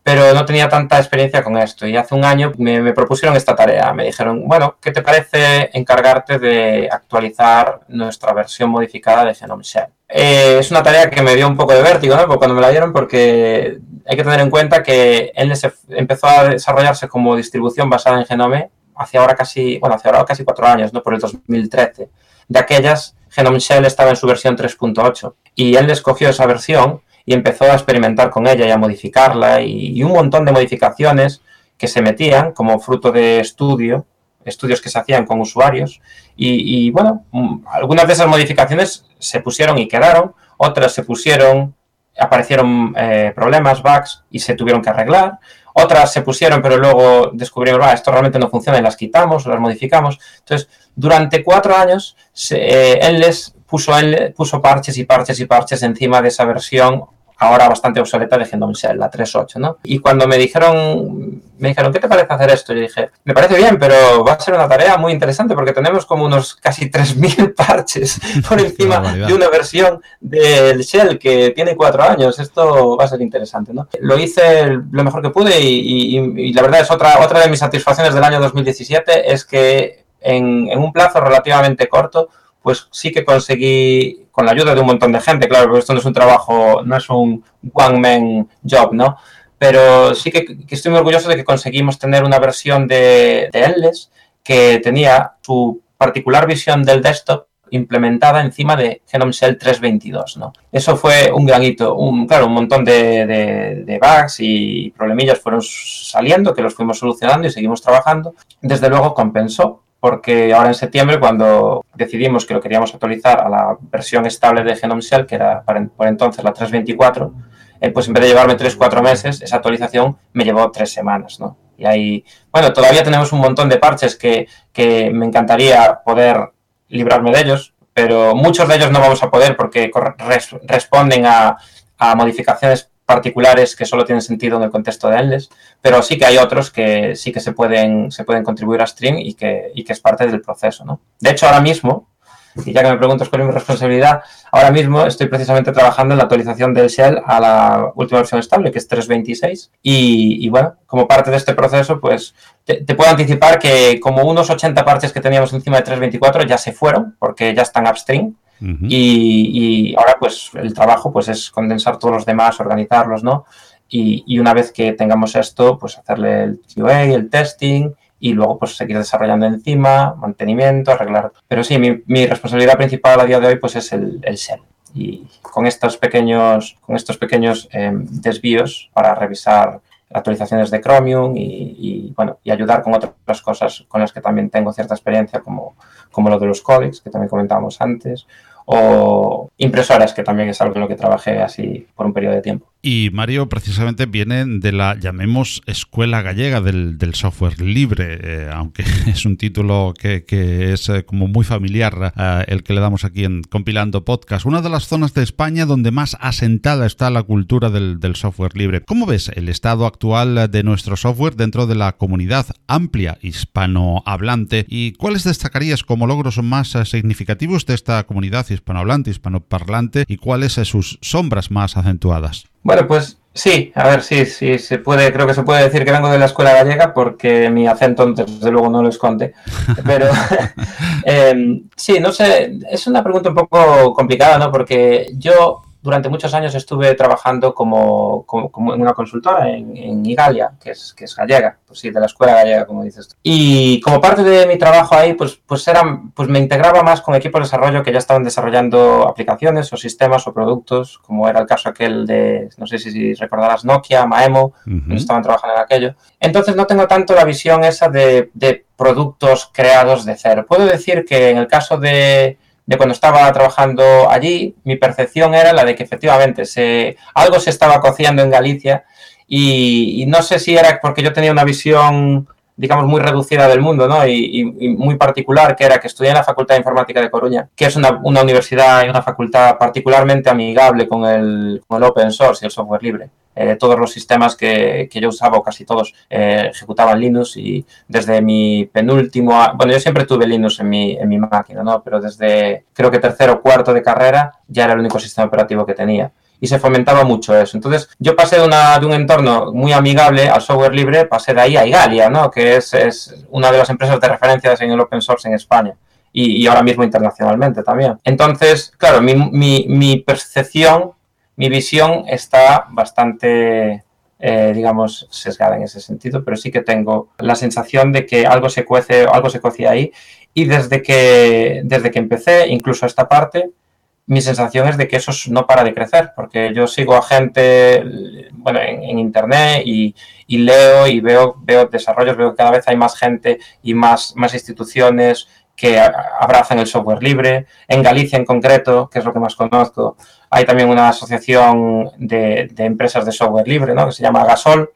pero no tenía tanta experiencia con esto. Y hace un año me, propusieron esta tarea. Me dijeron, bueno, ¿qué te parece encargarte de actualizar nuestra versión modificada de Genome Shell? Eh, es una tarea que me dio un poco de vértigo, ¿no? Cuando me la dieron, porque hay que tener en cuenta que él empezó a desarrollarse como distribución basada en Genome hace ahora casi, bueno, hace ahora casi cuatro años, ¿no? Por el 2013. De aquellas, Genome Shell estaba en su versión 3.8 y él escogió esa versión y empezó a experimentar con ella y a modificarla y, un montón de modificaciones que se metían como fruto de estudio, estudios que se hacían con usuarios y, bueno, mm, algunas de esas modificaciones se pusieron y quedaron, otras se pusieron, aparecieron eh, problemas, bugs y se tuvieron que arreglar, otras se pusieron pero luego descubrieron, ah, esto realmente no funciona y las quitamos las modificamos. Entonces, durante cuatro años, eh, él les puso, él, puso parches y parches y parches encima de esa versión ahora bastante obsoleta de Genome Shell, la 3.8, ¿no? Y cuando me dijeron, me dijeron, ¿qué te parece hacer esto? Yo dije, me parece bien, pero va a ser una tarea muy interesante porque tenemos como unos casi 3.000 parches por encima de una versión del Shell que tiene cuatro años. Esto va a ser interesante, ¿no? Lo hice lo mejor que pude y, la verdad es otra, otra de mis satisfacciones del año 2017 es que en, en un plazo relativamente corto pues sí que conseguí, con la ayuda de un montón de gente, claro, porque esto no es un trabajo, no es un one-man job, ¿no? Pero sí que, estoy muy orgulloso de que conseguimos tener una versión de, de Endless que tenía su particular visión del desktop implementada encima de Genome Shell 3.22, ¿no? Eso fue un gran hito, un, claro, un montón de, de, bugs y problemillas fueron saliendo, que los fuimos solucionando y seguimos trabajando. Desde luego compensó porque ahora en septiembre, cuando decidimos que lo queríamos actualizar a la versión estable de Genome Shell, que era por entonces la 3.24, eh, pues en vez de llevarme 3-4 meses, esa actualización me llevó 3 semanas, ¿no? Y ahí, bueno, todavía tenemos un montón de parches que, que me encantaría poder librarme de ellos, pero muchos de ellos no vamos a poder porque responden a, a modificaciones particulares que solo tienen sentido en el contexto de Endless, pero sí que hay otros que sí que se pueden, se pueden contribuir a Stream y que, y que es parte del proceso. ¿no? De hecho, ahora mismo, y ya que me preguntas cuál es mi responsabilidad, ahora mismo estoy precisamente trabajando en la actualización del Shell a la última versión estable, que es 3.26. Y, y bueno, como parte de este proceso, pues te, te, puedo anticipar que como unos 80 parches que teníamos encima de 3.24 ya se fueron, porque ya están upstream y, ahora pues el trabajo pues es condensar todos los demás, organizarlos, ¿no? Y, una vez que tengamos esto, pues hacerle el QA, el testing y luego pues seguir desarrollando encima, mantenimiento, arreglar. Pero sí, mi, responsabilidad principal a día de hoy pues es el, el shell. Y con estos pequeños, con estos pequeños em, desvíos para revisar actualizaciones de Chromium y, bueno, y ayudar con otras cosas con las que también tengo cierta experiencia, como, como lo de los códecs, que también comentábamos antes, o impresoras, que también es algo en lo que trabajé así por un periodo de tiempo. Y Mario precisamente viene de la, llamemos, escuela gallega del, software libre, eh, aunque es un título que, es eh, como muy familiar eh, el que le damos aquí en Compilando Podcast. Una de las zonas de España donde más asentada está la cultura del, software libre. ¿Cómo ves el estado actual de nuestro software dentro de la comunidad amplia hispanohablante? ¿Y cuáles destacarías como logros más significativos de esta comunidad hispanohablante, hispanoparlante? ¿Y cuáles sus sombras más acentuadas? Bueno, pues sí, a ver, sí, sí, se puede, creo que se puede decir que vengo de la escuela gallega porque mi acento, desde luego, no lo esconde. Pero em, sí, no sé, es una pregunta un poco complicada, ¿no? Porque yo durante muchos años estuve trabajando como, como, en una consultora en, en, Igalia, que es, que es gallega, pues sí, de la escuela gallega, como dices tú. Y como parte de mi trabajo ahí, pues, pues, era, pues me integraba más con equipos de desarrollo que ya estaban desarrollando aplicaciones o sistemas o productos, como era el caso aquel de, no sé si, recordarás, Nokia, Maemo, estaban trabajando en aquello. Entonces no tengo tanto la visión esa de, de productos creados de cero. Puedo decir que en el caso de de cuando estaba trabajando allí, mi percepción era la de que efectivamente se, algo se estaba cociendo en Galicia y, no sé si era porque yo tenía una visión, digamos, muy reducida del mundo ¿no? y, muy particular, que era que estudié en la Facultad de Informática de Coruña, que es una, universidad y una facultad particularmente amigable con el, con el open source y el software libre. Eh, todos los sistemas que, yo usaba, o casi todos, eh, ejecutaban Linux y desde mi penúltimo, bueno, yo siempre tuve Linux en mi, en mi máquina, ¿no? Pero desde creo que tercero o cuarto de carrera ya era el único sistema operativo que tenía. Y se fomentaba mucho eso. Entonces, yo pasé de, una, de un entorno muy amigable al software libre, pasé de ahí a Igalia, ¿no? Que es, es una de las empresas de referencia en el open source en España. Y, y ahora mismo internacionalmente también. Entonces, claro, mi, mi, percepción mi visión está bastante, eh, digamos, sesgada en ese sentido, pero sí que tengo la sensación de que algo se cuece, algo se cocía ahí. Y desde que, desde que empecé, incluso esta parte, mi sensación es de que eso no para de crecer, porque yo sigo a gente, bueno, en, internet y, leo y veo, veo desarrollos, veo que cada vez hay más gente y más, más instituciones que abrazan el software libre. En Galicia en concreto, que es lo que más conozco, hay también una asociación de, empresas de software libre, ¿no? que se llama Gasol,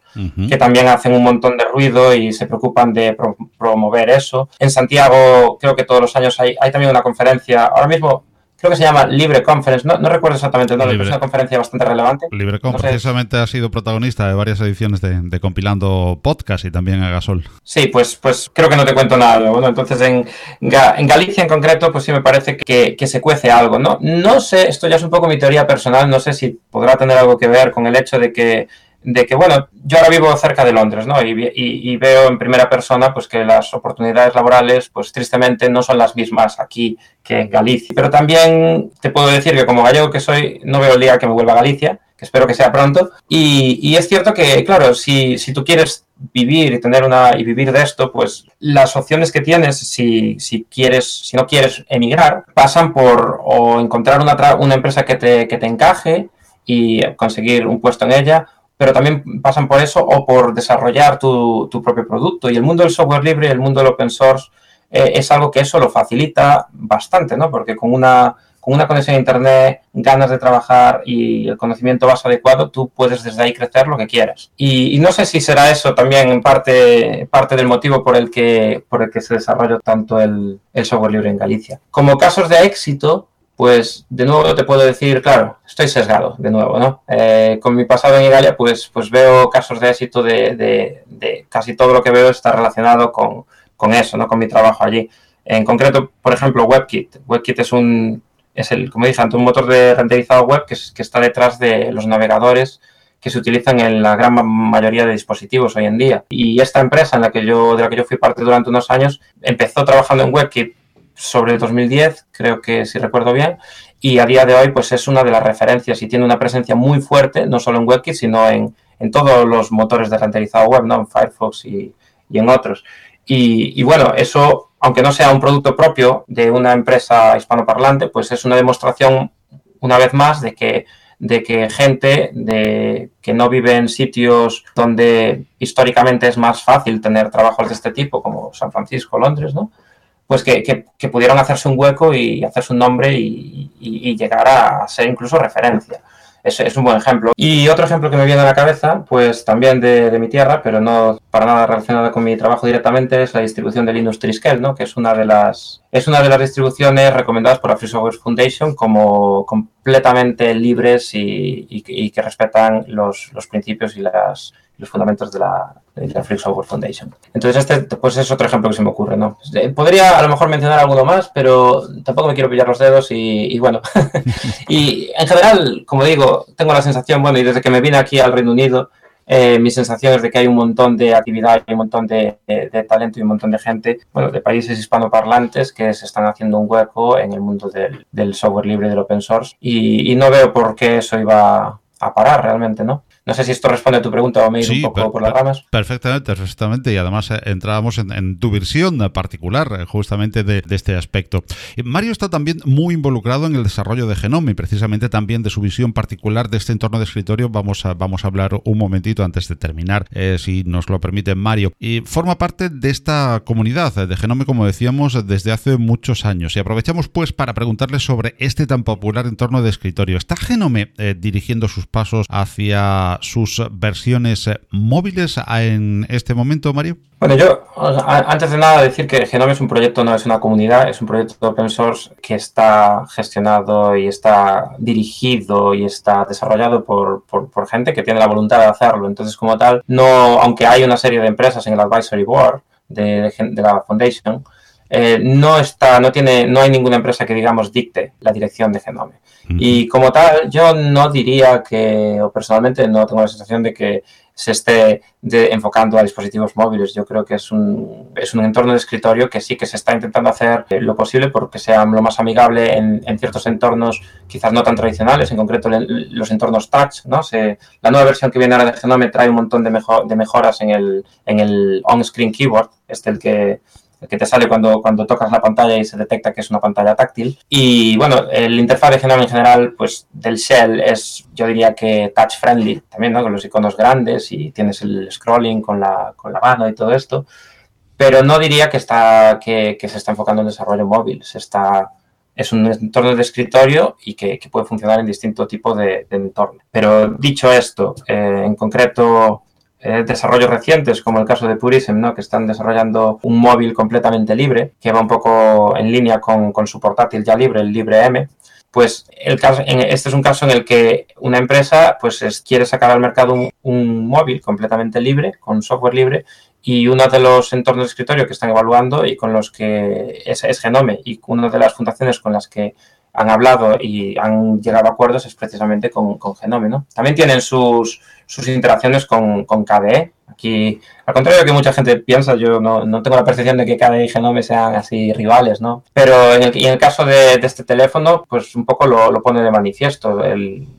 que también hacen un montón de ruido y se preocupan de promover eso. En Santiago, creo que todos los años hay, hay también una conferencia. Ahora mismo creo que se llama Libre Conference, no, recuerdo exactamente, no, es una conferencia bastante relevante. Libre Conference precisamente ha sido protagonista de varias ediciones de, Compilando Podcast y también a Gasol. Sí, pues, pues creo que no te cuento nada. Bueno, entonces en, en Galicia en concreto, pues sí me parece que, se cuece algo, ¿no? No sé, esto ya es un poco mi teoría personal, no sé si podrá tener algo que ver con el hecho de que de que, bueno, yo ahora vivo cerca de Londres, ¿no? Y, veo en primera persona, pues, que las oportunidades laborales, pues, tristemente no son las mismas aquí que en Galicia. Pero también te puedo decir que como gallego que soy, no veo el día que me vuelva a Galicia, que espero que sea pronto. Y, es cierto que, claro, si, si, tú quieres vivir y tener una y vivir de esto, pues las opciones que tienes, si, si quieres, si no quieres emigrar, pasan por o encontrar una, una empresa que te, que te encaje y conseguir un puesto en ella pero también pasan por eso o por desarrollar tu, propio producto. Y el mundo del software libre, el mundo del open source, eh, es algo que eso lo facilita bastante, ¿no? Porque con una, con una conexión a Internet, ganas de trabajar y el conocimiento base adecuado, tú puedes desde ahí crecer lo que quieras. Y, no sé si será eso también en parte, parte del motivo por el que, por el que se desarrolla tanto el, el software libre en Galicia. Como casos de éxito, pues de nuevo te puedo decir, claro, estoy sesgado de nuevo, ¿no? Eh, con mi pasado en Italia, pues, pues veo casos de éxito de, casi todo lo que veo está relacionado con, eso, ¿no? Con mi trabajo allí. En concreto, por ejemplo, WebKit. WebKit es un, es el, como dije un motor de renderizado web que, que está detrás de los navegadores que se utilizan en la gran mayoría de dispositivos hoy en día. Y esta empresa en la que yo, de la que yo fui parte durante unos años, empezó trabajando en WebKit sobre el 2010, creo que si recuerdo bien, y a día de hoy pues es una de las referencias y tiene una presencia muy fuerte, no solo en WebKit, sino en, todos los motores de renderizado web, ¿no? en Firefox y, en otros. Y, bueno, eso, aunque no sea un producto propio de una empresa hispanoparlante, pues es una demostración, una vez más, de que, de que gente de, que no vive en sitios donde históricamente es más fácil tener trabajos de este tipo, como San Francisco, Londres, ¿no? Pues que, pudieron hacerse un hueco y hacerse un nombre y, llegar a ser incluso referencia. Es, un buen ejemplo. Y otro ejemplo que me viene a la cabeza, pues también de, mi tierra, pero no para nada relacionado con mi trabajo directamente, es la distribución de Linux Triskel, ¿no? que es una de las es una de las distribuciones recomendadas por la Free Software Foundation como completamente libres y, que respetan los, los principios y las, los fundamentos de la, de Free Software Foundation. Entonces, este pues es otro ejemplo que se me ocurre, ¿no? Podría a lo mejor mencionar alguno más, pero tampoco me quiero pillar los dedos y, bueno. y en general, como digo, tengo la sensación, bueno, y desde que me vine aquí al Reino Unido, eh, mi sensación es de que hay un montón de actividad, hay un montón de, talento y un montón de gente, bueno, de países hispanoparlantes que se están haciendo un hueco en el mundo del, software libre del open source y, y no veo por qué eso iba a parar realmente, ¿no? No sé si esto responde a tu pregunta o me ido un poco por las ramas. Perfectamente, perfectamente. Y además eh, entrábamos en, tu visión particular eh, justamente de, este aspecto. Mario está también muy involucrado en el desarrollo de Genome y precisamente también de su visión particular de este entorno de escritorio. Vamos a, vamos a hablar un momentito antes de terminar, eh, si nos lo permite Mario. Y forma parte de esta comunidad de Genome, como decíamos, desde hace muchos años. Y aprovechamos pues para preguntarle sobre este tan popular entorno de escritorio. ¿Está Genome dirigiendo sus pasos hacia sus versiones móviles en este momento, Mario? Bueno, yo antes de nada decir que Genome es un proyecto, no es una comunidad, es un proyecto open source que está gestionado y está dirigido y está desarrollado por, gente que tiene la voluntad de hacerlo. Entonces, como tal, no, aunque hay una serie de empresas en el advisory board de, la foundation, eh, no está, no tiene, no hay ninguna empresa que digamos dicte la dirección de Genome. Y como tal, yo no diría que, o personalmente no tengo la sensación de que se esté enfocando a dispositivos móviles. Yo creo que es un, es un entorno de escritorio que sí que se está intentando hacer lo posible porque sea lo más amigable en, ciertos entornos quizás no tan tradicionales, en concreto los entornos touch. ¿no? Se, la nueva versión que viene ahora de Genome trae un montón de, de mejoras en el, en el on-screen keyboard, este el que que te sale cuando, cuando tocas la pantalla y se detecta que es una pantalla táctil. Y bueno, el interfaz de Genome en general, pues del Shell es, yo diría que touch friendly también, ¿no? Con los iconos grandes y tienes el scrolling con la, con la mano y todo esto. Pero no diría que, está, que, se está enfocando en desarrollo móvil. Se está, es un entorno de escritorio y que, puede funcionar en distinto tipo de, entorno. Pero dicho esto, eh, en concreto eh, desarrollos recientes, como el caso de Purism, ¿no? que están desarrollando un móvil completamente libre, que va un poco en línea con, su portátil ya libre, el Libre M. Pues el caso, este es un caso en el que una empresa pues quiere sacar al mercado un, móvil completamente libre, con software libre, y uno de los entornos de escritorio que están evaluando y con los que es, Genome, y una de las fundaciones con las que han hablado y han llegado a acuerdos es precisamente con, con Genome. ¿no? También tienen sus, sus interacciones con, con KDE, Aquí, al contrario de que mucha gente piensa, yo no, tengo la percepción de que cada y Genome sean así rivales, ¿no? Pero en el, en el caso de, este teléfono, pues un poco lo, pone de manifiesto.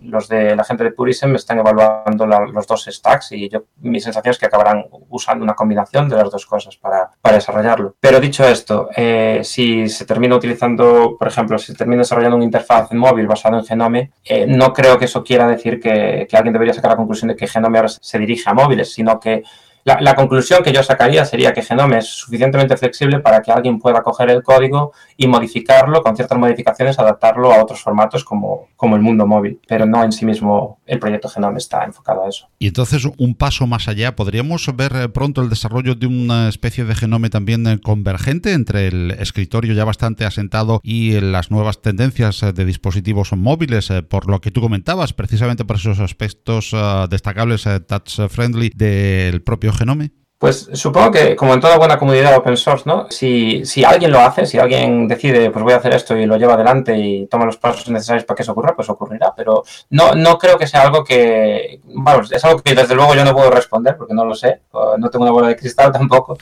los de la gente de Purism están evaluando los dos stacks y yo, mi sensación es que acabarán usando una combinación de las dos cosas para, desarrollarlo. Pero dicho esto, eh, si se termina utilizando, por ejemplo, si se termina desarrollando una interfaz móvil basado en Genome, eh, no creo que eso quiera decir que, que alguien debería sacar la conclusión de que Genome ahora se dirige a móviles, sino que la, conclusión que yo sacaría sería que Genome es suficientemente flexible para que alguien pueda coger el código y modificarlo con ciertas modificaciones, adaptarlo a otros formatos como, como el mundo móvil, pero no en sí mismo el proyecto Genome está enfocado a eso. Y entonces, un paso más allá, ¿podríamos ver eh, pronto el desarrollo de una especie de Genome también eh, convergente entre el escritorio ya bastante asentado y las nuevas tendencias eh, de dispositivos móviles, por lo que tú comentabas, precisamente por esos aspectos destacables touch friendly del propio Genome? Pues supongo que, como en toda buena comunidad open source, ¿no? Si, si, alguien lo hace, si alguien decide, pues voy a hacer esto y lo lleva adelante y toma los pasos necesarios para que eso ocurra, pues ocurrirá. Pero no, no creo que sea algo que. Vamos, es algo que desde luego yo no puedo responder porque no lo sé. No tengo una bola de cristal tampoco.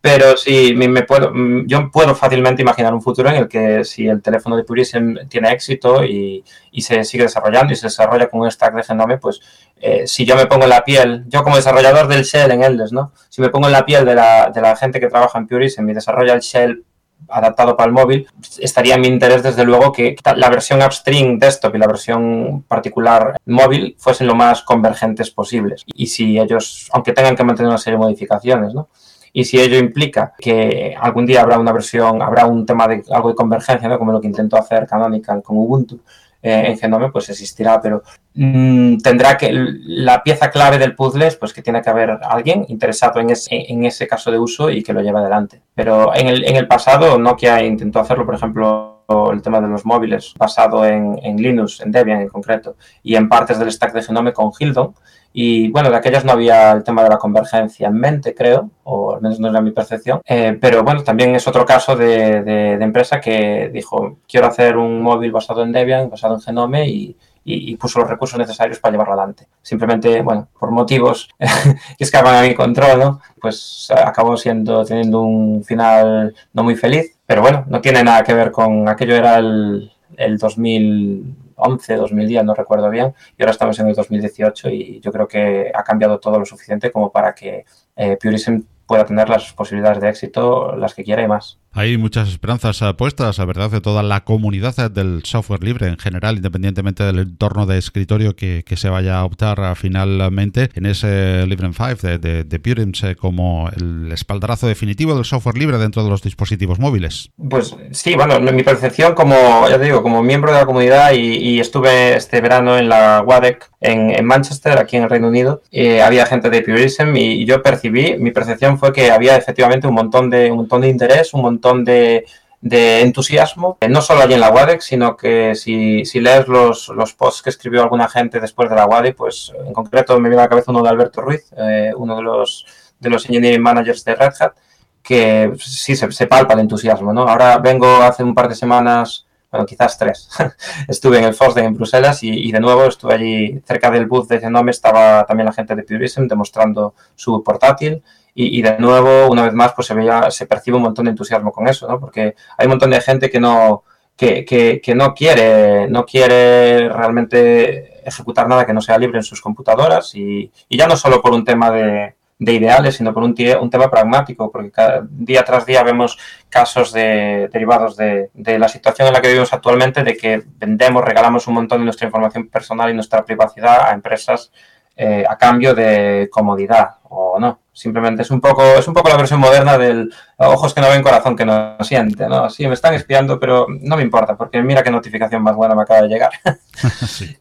Pero sí, me puedo, yo puedo fácilmente imaginar un futuro en el que si el teléfono de Purism tiene éxito y, y se sigue desarrollando y se desarrolla con un stack de Genome, pues eh, si yo me pongo en la piel, yo como desarrollador del shell en Eldes, ¿no? Si me pongo en la piel de la, de la gente que trabaja en Purism y desarrolla el shell adaptado para el móvil, estaría en mi interés desde luego que la versión upstream desktop y la versión particular móvil fuesen lo más convergentes posibles. Y si ellos, aunque tengan que mantener una serie de modificaciones, ¿no? Y si ello implica que algún día habrá una versión, habrá un tema de algo de convergencia, ¿no? Como lo que intentó hacer Canonical con Ubuntu, eh, en Genome, pues existirá, pero mm, tendrá que, la pieza clave del puzzle es pues que tiene que haber alguien interesado en ese, en ese caso de uso y que lo lleve adelante. Pero en el, en el pasado Nokia intentó hacerlo, por ejemplo, el tema de los móviles basado en, en, Linux, en Debian en concreto, y en partes del stack de Genome con Hildon, y bueno, de aquellas no había el tema de la convergencia en mente, creo, o al menos no era mi percepción. Eh, pero bueno, también es otro caso de, de, empresa que dijo, quiero hacer un móvil basado en Debian, basado en Genome y, y, puso los recursos necesarios para llevarlo adelante. Simplemente, bueno, por motivos que escapan a mi control, ¿no? Pues acabó siendo, teniendo un final no muy feliz, pero bueno, no tiene nada que ver con aquello era el, el 2011, 2010, no recuerdo bien, y ahora estamos en el 2018 y yo creo que ha cambiado todo lo suficiente como para que eh, pueda tener las posibilidades de éxito, las que quiera y más. Hay muchas esperanzas puestas, la verdad, de toda la comunidad del software libre en general, independientemente del entorno de escritorio que, se vaya a optar finalmente en ese Libre 5 de, de, de eh, como el espaldarazo definitivo del software libre dentro de los dispositivos móviles. Pues sí, bueno, mi percepción como, ya te digo, como miembro de la comunidad y, estuve este verano en la WADEC en, Manchester, aquí en el Reino Unido, eh, había gente de Purism y yo percibí, mi percepción fue que había efectivamente un montón de, un montón de interés, un montón de, entusiasmo, eh, no solo allí en la WADEC, sino que si, lees los, posts que escribió alguna gente después de la WADEC, pues en concreto me viene a la cabeza uno de Alberto Ruiz, eh, uno de los, de los engineering managers de Red Hat, que sí se, palpa el entusiasmo. ¿no? Ahora vengo hace un par de semanas, bueno, quizás tres, estuve en el FOSDEM en Bruselas y, de nuevo estuve allí cerca del booth de Genome, estaba también la gente de Purism demostrando su portátil y, de nuevo, una vez más, pues se, veía, se percibe un montón de entusiasmo con eso, ¿no? Porque hay un montón de gente que no, que, que, no quiere, no quiere realmente ejecutar nada que no sea libre en sus computadoras y, y ya no solo por un tema de, de ideales, sino por un, tema pragmático, porque día tras día vemos casos de, derivados de, de, la situación en la que vivimos actualmente, de que vendemos, regalamos un montón de nuestra información personal y nuestra privacidad a empresas eh, a cambio de comodidad o no. Simplemente es un poco, es un poco la versión moderna del ojos que no ven, corazón que no siente, ¿no? Sí, me están espiando, pero no me importa, porque mira qué notificación más buena me acaba de llegar.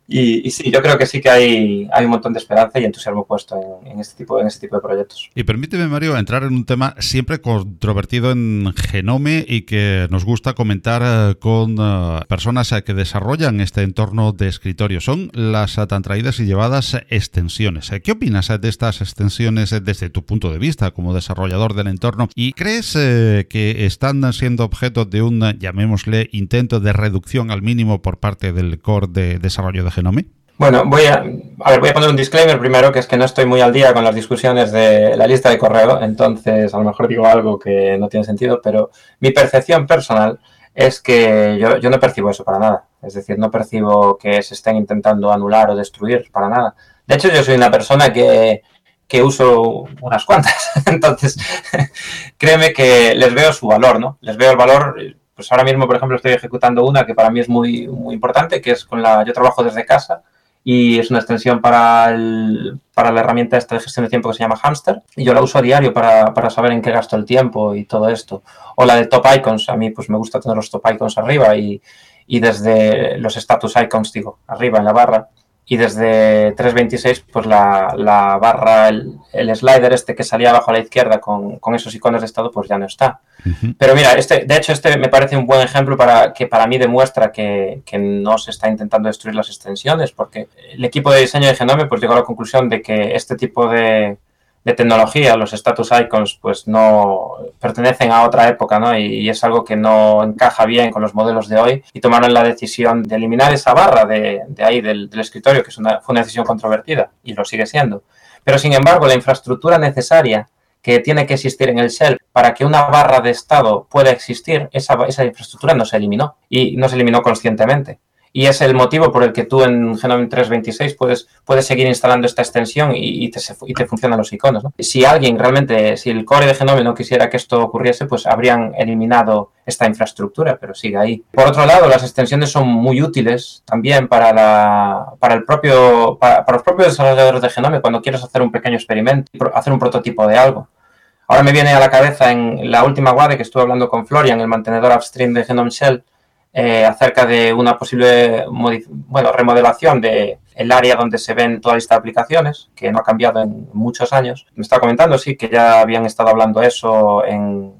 Y, sí, yo creo que sí que hay, hay un montón de esperanza y entusiasmo puesto en, este tipo, en este tipo de proyectos. Y permíteme, Mario, entrar en un tema siempre controvertido en Genome y que nos gusta comentar eh, con eh, personas eh, que desarrollan este entorno de escritorio. Son las tan traídas y llevadas extensiones. ¿Qué opinas de estas extensiones desde tu punto de vista como desarrollador del entorno? ¿Y crees que están siendo objeto de un, llamémosle, intento de reducción al mínimo por parte del core de desarrollo de Genome? Bueno, voy a, voy a poner un disclaimer primero, que es que no estoy muy al día con las discusiones de la lista de correo, entonces a lo mejor digo algo que no tiene sentido, pero mi percepción personal es que yo, yo no percibo eso para nada. Es decir, no percibo que se estén intentando anular o destruir para nada. De hecho, yo soy una persona que, que uso unas cuantas. Entonces, créeme que les veo su valor, ¿no? Les veo el valor pues ahora mismo, por ejemplo, estoy ejecutando una que para mí es muy, muy importante, que es con la, yo trabajo desde casa y es una extensión para, el, para la herramienta esta de gestión de tiempo que se llama Hamster y yo la uso a diario para, para, saber en qué gasto el tiempo y todo esto. O la de Top Icons, a mí pues me gusta tener los Top Icons arriba y, y desde los Status Icons, digo, arriba en la barra y desde 326 pues la, la barra, el, el, slider este que salía abajo a la izquierda con, con, esos iconos de estado pues ya no está. Pero mira, este, de hecho este me parece un buen ejemplo para que para mí demuestra que, que, no se está intentando destruir las extensiones porque el equipo de diseño de Genome pues llegó a la conclusión de que este tipo de, de tecnología, los status icons, pues no pertenecen a otra época, ¿no? Y, es algo que no encaja bien con los modelos de hoy y tomaron la decisión de eliminar esa barra de, de ahí del, escritorio, que es una, fue una decisión controvertida y lo sigue siendo. Pero sin embargo, la infraestructura necesaria que tiene que existir en el shell para que una barra de estado pueda existir, esa, esa infraestructura no se eliminó y no se eliminó conscientemente y es el motivo por el que tú en Genome 326 puedes, puedes seguir instalando esta extensión y, te, y te funcionan los iconos. Si alguien realmente, si el core de Genome no quisiera que esto ocurriese, pues habrían eliminado esta infraestructura, pero sigue ahí. Por otro lado, las extensiones son muy útiles también para, la, para, el propio, para, los propios desarrolladores de Genome cuando quieres hacer un pequeño experimento, hacer un prototipo de algo. Ahora me viene a la cabeza en la última WADE que estuve hablando con Florian, el mantenedor upstream de Genome Shell, eh, acerca de una posible bueno, remodelación del el área donde se ven toda esta aplicaciones, que no ha cambiado en muchos años. Me estaba comentando, sí, que ya habían estado hablando eso en,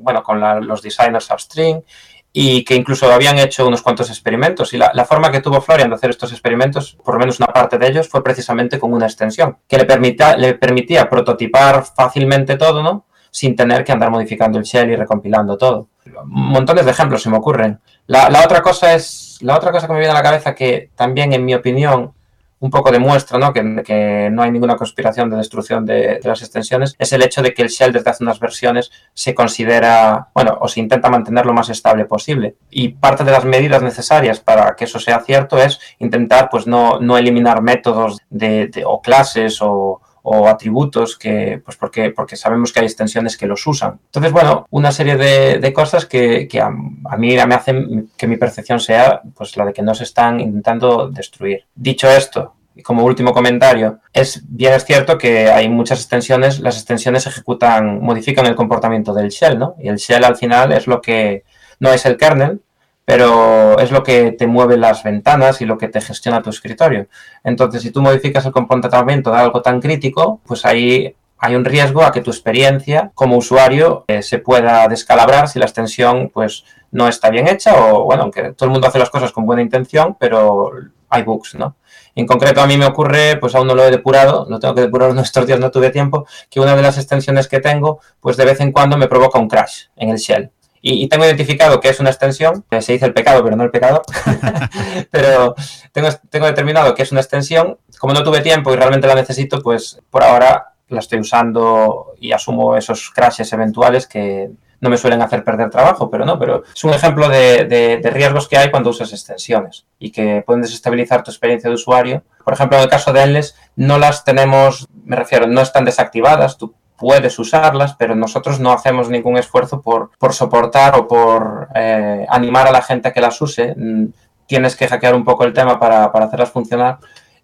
bueno, con los designers upstream y que incluso habían hecho unos cuantos experimentos. Y la, la, forma que tuvo Florian de hacer estos experimentos, por lo menos una parte de ellos, fue precisamente con una extensión que le, permitía, le permitía prototipar fácilmente todo, ¿no? sin tener que andar modificando el shell y recompilando todo. Montones de ejemplos se me ocurren. La, otra cosa es la otra cosa que me viene a la cabeza que también, en mi opinión, un poco demuestra ¿no? Que, no hay ninguna conspiración de destrucción de, de, las extensiones, es el hecho de que el shell desde hace unas versiones se considera, bueno, o se intenta mantener lo más estable posible. Y parte de las medidas necesarias para que eso sea cierto es intentar pues no, no eliminar métodos de, de, o clases o, o atributos que, pues porque, porque sabemos que hay extensiones que los usan. Entonces, bueno, una serie de, de cosas que, que a, mí me hacen que mi percepción sea pues la de que no se están intentando destruir. Dicho esto, y como último comentario, es bien es cierto que hay muchas extensiones, las extensiones ejecutan, modifican el comportamiento del shell, ¿no? Y el shell al final es lo que no es el kernel, pero es lo que te mueve las ventanas y lo que te gestiona tu escritorio. Entonces, si tú modificas el comportamiento de algo tan crítico, pues ahí hay un riesgo a que tu experiencia como usuario eh, se pueda descalabrar si la extensión pues no está bien hecha o, bueno, aunque todo el mundo hace las cosas con buena intención, pero hay bugs, ¿no? En concreto a mí me ocurre, pues aún no lo he depurado, lo tengo que depurar en estos días, no tuve tiempo, que una de las extensiones que tengo, pues de vez en cuando me provoca un crash en el shell y, y, tengo identificado que es una extensión, que se dice el pecado, pero no el pecado, pero tengo, tengo determinado que es una extensión. Como no tuve tiempo y realmente la necesito, pues por ahora la estoy usando y asumo esos crashes eventuales que no me suelen hacer perder trabajo, pero no, pero es un ejemplo de, de, de, riesgos que hay cuando usas extensiones y que pueden desestabilizar tu experiencia de usuario. Por ejemplo, en el caso de Endless, no las tenemos, me refiero, no están desactivadas, tú puedes usarlas, pero nosotros no hacemos ningún esfuerzo por, por soportar o por eh, animar a la gente a que las use. Tienes que hackear un poco el tema para, para hacerlas funcionar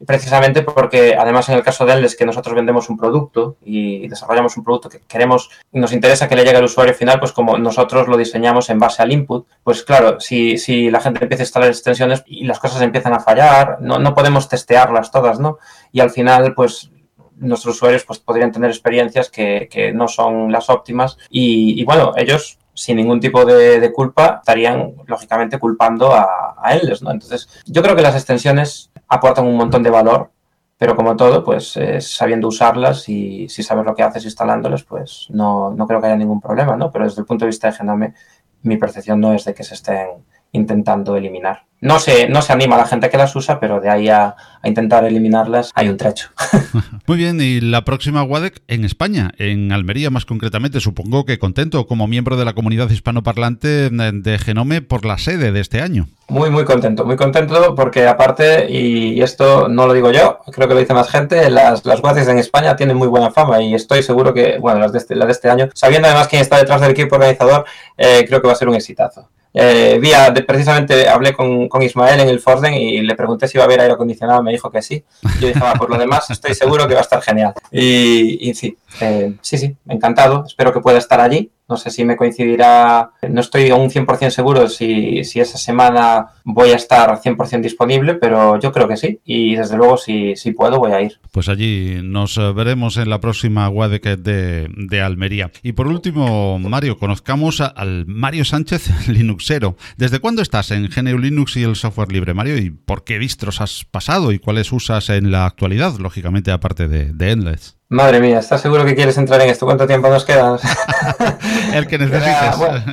precisamente porque además en el caso de él es que nosotros vendemos un producto y desarrollamos un producto que queremos y nos interesa que le llegue al usuario final, pues como nosotros lo diseñamos en base al input, pues claro, si, si la gente empieza a instalar extensiones y las cosas empiezan a fallar, no, no podemos testearlas todas, ¿no? Y al final, pues nuestros usuarios pues, podrían tener experiencias que, que no son las óptimas y, bueno, ellos sin ningún tipo de, de culpa estarían lógicamente culpando a, a ellos, ¿no? Entonces, yo creo que las extensiones aportan un montón de valor, pero como todo, pues eh, sabiendo usarlas y si sabes lo que haces instalándolas, pues no, no creo que haya ningún problema, ¿no? Pero desde el punto de vista de Genome, mi percepción no es de que se estén intentando eliminar. No se, no se anima a la gente que las usa, pero de ahí a, a intentar eliminarlas hay un trecho. Muy bien, y la próxima WADEC en España, en Almería más concretamente, supongo que contento como miembro de la comunidad hispanoparlante de Genome por la sede de este año. Muy, muy contento, muy contento porque aparte, y esto no lo digo yo, creo que lo dice más gente, las, las WADECs en España tienen muy buena fama y estoy seguro que, bueno, las de este, las de este año, sabiendo además quién está detrás del equipo organizador, eh, creo que va a ser un exitazo. Eh, vía, de, precisamente hablé con, Ismael en el Forden y le pregunté si iba a haber aire acondicionado, me dijo que sí. Yo dije, ah, por lo demás estoy seguro que va a estar genial. Y, y sí, eh, sí, sí, encantado, espero que pueda estar allí. No sé si me coincidirá, no estoy aún 100% seguro si, si esa semana voy a estar 100% disponible, pero yo creo que sí. Y desde luego, si, si puedo, voy a ir. Pues allí nos veremos en la próxima WADEC de, de Almería. Y por último, Mario, conozcamos al Mario Sánchez Linuxero. ¿Desde cuándo estás en GNU Linux y el software libre, Mario? ¿Y por qué distros has pasado y cuáles usas en la actualidad, lógicamente, aparte de, de Endless? Madre mía, ¿estás seguro que quieres entrar en esto? ¿Cuánto tiempo nos queda? El que necesites. bueno,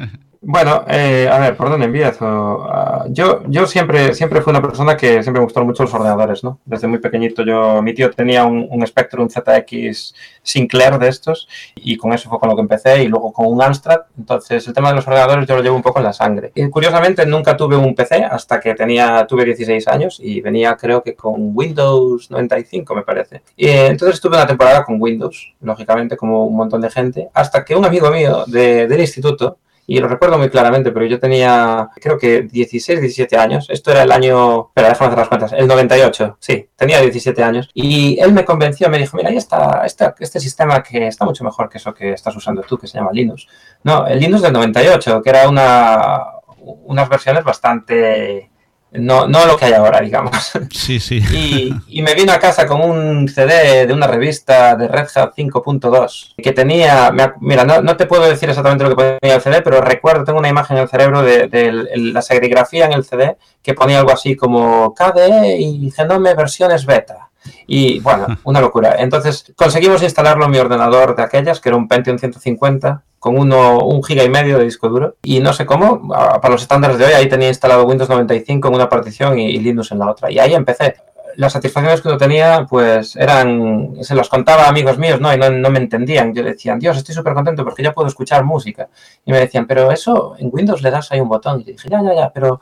bueno eh, a ver, ¿por dónde empiezo? Uh, yo, yo siempre, siempre fui una persona que siempre me gustaron mucho los ordenadores, ¿no? Desde muy pequeñito yo, mi tío tenía un, un Spectrum ZX Sinclair de estos y con eso fue con lo que empecé y luego con un Amstrad. Entonces el tema de los ordenadores yo lo llevo un poco en la sangre. Y curiosamente nunca tuve un PC hasta que tenía, tuve 16 años y venía creo que con Windows 95 me parece. Y entonces estuve una temporada con Windows, lógicamente como un montón de gente, hasta que un amigo mío de, del instituto y lo recuerdo muy claramente, pero yo tenía, creo que 16, 17 años. Esto era el año, espera, déjame hacer las cuentas, el 98, sí, tenía 17 años. Y él me convenció, me dijo, mira, ahí está este, este sistema que está mucho mejor que eso que estás usando tú, que se llama Linux. No, el Linux del 98, que era una, unas versiones bastante no, no lo que hay ahora, digamos. Sí, sí. Y, y, me vino a casa con un CD de una revista de Red Hat 5.2 que tenía, mira, no, no, te puedo decir exactamente lo que ponía el CD, pero recuerdo, tengo una imagen en el cerebro de, de, de la serigrafía en el CD que ponía algo así como KDE y Genome versiones beta. Y bueno, una locura. Entonces conseguimos instalarlo en mi ordenador de aquellas, que era un Pentium 150, con uno, un giga y medio de disco duro. Y no sé cómo, para los estándares de hoy, ahí tenía instalado Windows 95 en una partición y, Linux en la otra. Y ahí empecé las satisfacciones que uno tenía, pues eran, se los contaba a amigos míos, ¿no? Y no, no me entendían. Yo decían, Dios, estoy súper contento porque ya puedo escuchar música. Y me decían, pero eso en Windows le das ahí un botón. Y dije, ya, ya, ya, pero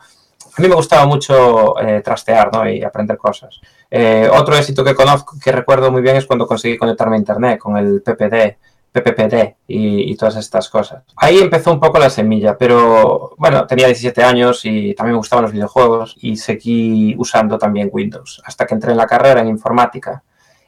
a mí me gustaba mucho eh, trastear, ¿no? Y aprender cosas. Eh, otro éxito que conozco, que recuerdo muy bien, es cuando conseguí conectarme a Internet con el PPD PPPD y, todas estas cosas. Ahí empezó un poco la semilla, pero bueno, tenía 17 años y también me gustaban los videojuegos y seguí usando también Windows hasta que entré en la carrera en informática.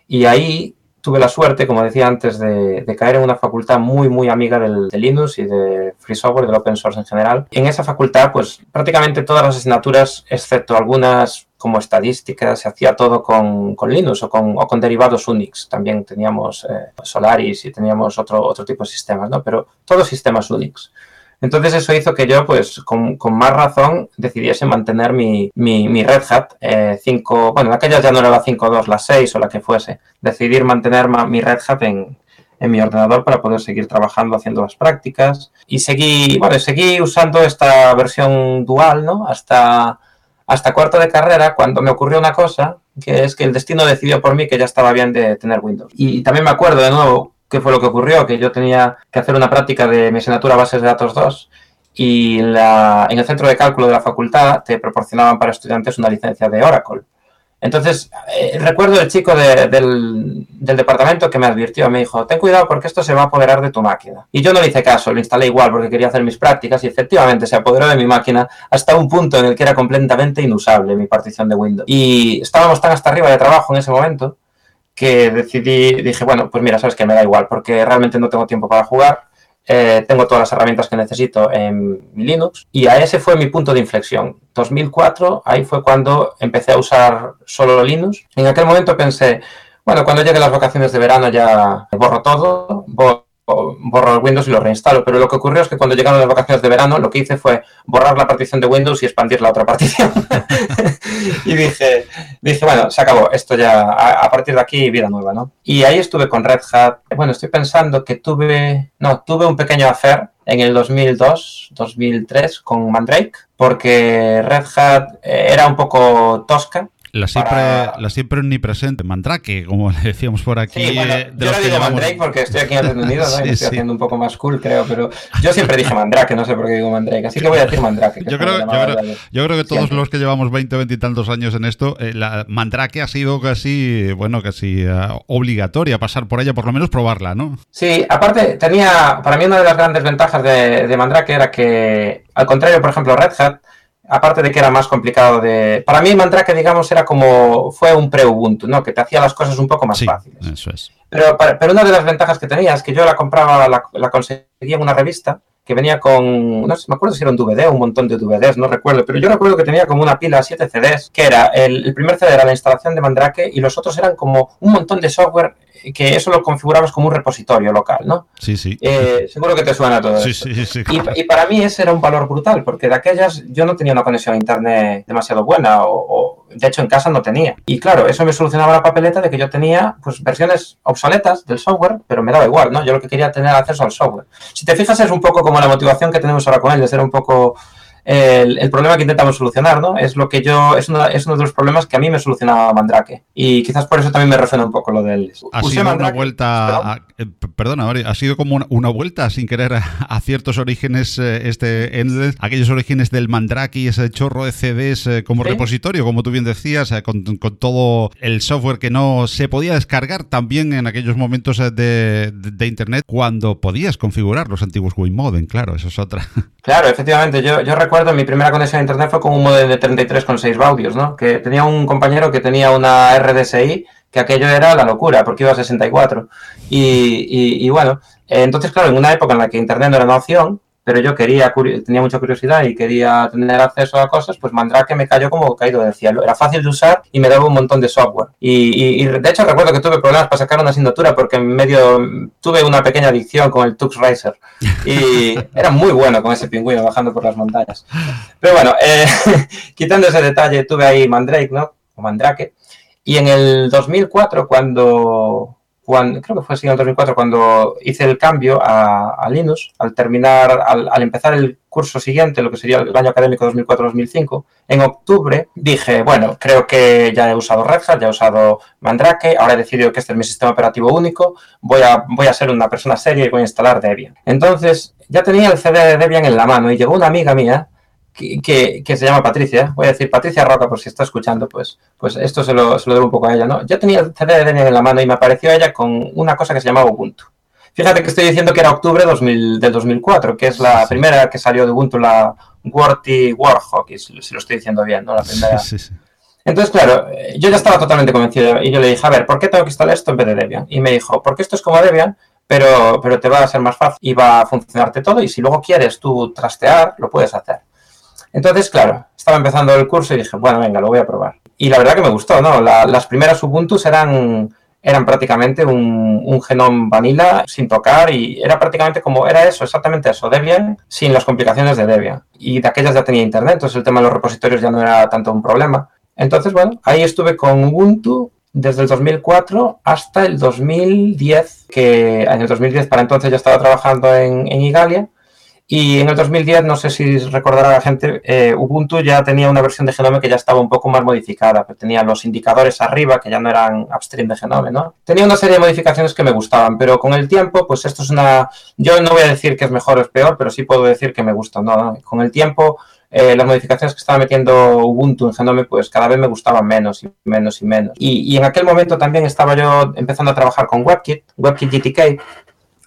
Y ahí tuve la suerte, como decía antes, de, caer en una facultad muy, muy amiga del, de Linux y de Free Software, del Open Source en general. En esa facultad, pues prácticamente todas las asignaturas, excepto algunas como estadística, se hacía todo con, con Linux o con, o con, derivados Unix. También teníamos eh, Solaris y teníamos otro, otro tipo de sistemas, ¿no? Pero todos sistemas Unix. Entonces eso hizo que yo, pues, con, con más razón, decidiese mantener mi, mi, mi Red Hat 5, eh, bueno, aquella ya no era la 5.2, la 6 o la que fuese. Decidir mantener mi Red Hat en, en mi ordenador para poder seguir trabajando haciendo las prácticas y seguí, bueno, seguí usando esta versión dual, ¿no? Hasta hasta cuarto de carrera cuando me ocurrió una cosa, que es que el destino decidió por mí que ya estaba bien de tener Windows. Y también me acuerdo de nuevo qué fue lo que ocurrió, que yo tenía que hacer una práctica de mi asignatura Bases de Datos 2 y en el centro de cálculo de la facultad te proporcionaban para estudiantes una licencia de Oracle. Entonces, eh, recuerdo el chico del, departamento que me advirtió, me dijo, ten cuidado porque esto se va a apoderar de tu máquina. Y yo no le hice caso, lo instalé igual porque quería hacer mis prácticas y efectivamente se apoderó de mi máquina hasta un punto en el que era completamente inusable mi partición de Windows. Y estábamos tan hasta arriba de trabajo en ese momento que decidí, dije, bueno, pues mira, sabes que me da igual porque realmente no tengo tiempo para jugar eh, tengo todas las herramientas que necesito en Linux y a ese fue mi punto de inflexión. 2004, ahí fue cuando empecé a usar solo Linux. En aquel momento pensé, bueno, cuando lleguen las vacaciones de verano ya borro todo, borro el Windows y lo reinstalo. Pero lo que ocurrió es que cuando llegaron las vacaciones de verano, lo que hice fue borrar la partición de Windows y expandir la otra partición. y dije, dije, bueno, se acabó, esto ya, a, partir de aquí, vida nueva, ¿no? Y ahí estuve con Red Hat. Bueno, estoy pensando que tuve, no, tuve un pequeño affair en el 2002, 2003 con Mandrake, porque Red Hat eh, era un poco tosca la siempre, la siempre omnipresente, Mandrake, como le decíamos por aquí. Sí, bueno, yo no digo Mandrake porque estoy aquí en el Reino Unido, ¿no? y estoy haciendo un poco más cool, creo, pero yo siempre dije Mandrake, no sé por qué digo Mandrake, así que voy a decir Mandrake. Yo creo, yo, creo, yo creo, que todos los que llevamos 20, 20 y tantos años en esto, eh, la Mandrake ha sido casi, bueno, casi uh, obligatoria pasar por ella, por lo menos probarla, ¿no? Sí, aparte tenía, para mí una de las grandes ventajas de, de Mandrake era que, al contrario, por ejemplo, Red Hat, aparte de que era más complicado de... Para mí Mandrake, digamos, era como... Fue un pre-Ubuntu, ¿no? Que te hacía las cosas un poco más fáciles. eso es. Pero, pero una de las ventajas que tenía es que yo la compraba, la, la conseguía en una revista que venía con, no sé, me acuerdo si era un DVD o un montón de DVDs, no recuerdo, pero yo recuerdo que tenía como una pila 7 CDs, que era el, primer CD era la instalación de Mandrake y los otros eran como un montón de software que eso lo configurabas como un repositorio local, ¿no? Sí, sí. Eh, seguro que te suena todo sí, Sí, sí, y, y, para mí ese era un valor brutal, porque de aquellas yo no tenía una conexión a internet demasiado buena, o, de hecho en casa no tenía. Y claro, eso me solucionaba la papeleta de que yo tenía pues versiones obsoletas del software, pero me daba igual, ¿no? Yo lo que quería tener acceso al software. Si te fijas es un poco como la motivación que tenemos ahora con él, de ser un poco el, problema que intentamos solucionar, ¿no? Es lo que yo, es, es uno de los problemas que a mí me solucionaba Mandrake. Y quizás por eso también me resuena un poco lo del. Ha sido una vuelta. Eh, perdona, ha sido como una, vuelta sin querer a, ciertos orígenes, eh, este aquellos orígenes del Mandrake y ese chorro de CDs eh, como repositorio, como tú bien decías, con, todo el software que no se podía descargar también en aquellos momentos de, internet cuando podías configurar los antiguos Wiimoden, claro, eso es otra. Claro, efectivamente, yo, yo recuerdo mi primera conexión a internet fue con un modelo de 33,6 baudios, ¿no? Que tenía un compañero que tenía una RDSI, que aquello era la locura, porque iba a 64. Y, y bueno, entonces, claro, en una época en la que internet no era una opción, pero yo quería, tenía mucha curiosidad y quería tener acceso a cosas, pues Mandrake me cayó como caído del cielo. Era fácil de usar y me daba un montón de software. Y, de hecho recuerdo que tuve problemas para sacar una asignatura porque en medio tuve una pequeña adicción con el Tux Racer y era muy bueno con ese pingüino bajando por las montañas. Pero bueno, eh, quitando ese detalle, tuve ahí Mandrake, ¿no? O Mandrake. Y en el 2004, cuando, creo que fue en el 2004, cuando hice el cambio a, Linux, al terminar, al, empezar el curso siguiente, lo que sería el año académico 2004-2005, en octubre dije, bueno, creo que ya he usado Red Hat, ya he usado Mandrake, ahora he decidido que este es mi sistema operativo único, voy a, voy a ser una persona seria y voy a instalar Debian. Entonces, ya tenía el CD de Debian en la mano y llegó una amiga mía que, se llama Patricia, voy a decir Patricia Roca por si está escuchando, pues, pues esto se lo, se lo debo un poco a ella, ¿no? Yo tenía el CD de Debian en la mano y me apareció ella con una cosa que se llamaba Ubuntu. Fíjate que estoy diciendo que era octubre del 2004, que es la primera que salió de Ubuntu, la WordTy Warhawk, si lo estoy diciendo bien, ¿no? La primera. Entonces, claro, yo ya estaba totalmente convencido y yo le dije, a ver, ¿por qué tengo que instalar esto en vez de Debian? Y me dijo, porque esto es como Debian, pero, pero te va a ser más fácil y va a funcionarte todo y si luego quieres tú trastear, lo puedes hacer. Entonces, claro, estaba empezando el curso y dije, bueno, venga, lo voy a probar. Y la verdad que me gustó, ¿no? las primeras Ubuntu eran, eran prácticamente un, un genome vanilla sin tocar y era prácticamente como, era eso, exactamente eso, Debian, sin las complicaciones de Debian. Y de aquellas ya tenía internet, entonces el tema de los repositorios ya no era tanto un problema. Entonces, bueno, ahí estuve con Ubuntu desde el 2004 hasta el 2010, que en el 2010 para entonces ya estaba trabajando en, en Igalia y en el 2010, no sé si recordará la gente, eh, Ubuntu ya tenía una versión de Genome que ya estaba un poco más modificada, tenía los indicadores arriba que ya no eran upstream de Genome, ¿no? Tenía una serie de modificaciones que me gustaban, pero con el tiempo, pues esto es una... Yo no voy a decir que es mejor o es peor, pero sí puedo decir que me gusta, ¿no? Con el tiempo, eh, las modificaciones que estaba metiendo Ubuntu en Genome, pues cada vez me gustaban menos y menos y menos. Y en aquel momento también estaba yo empezando a trabajar con WebKit, WebKit GTK,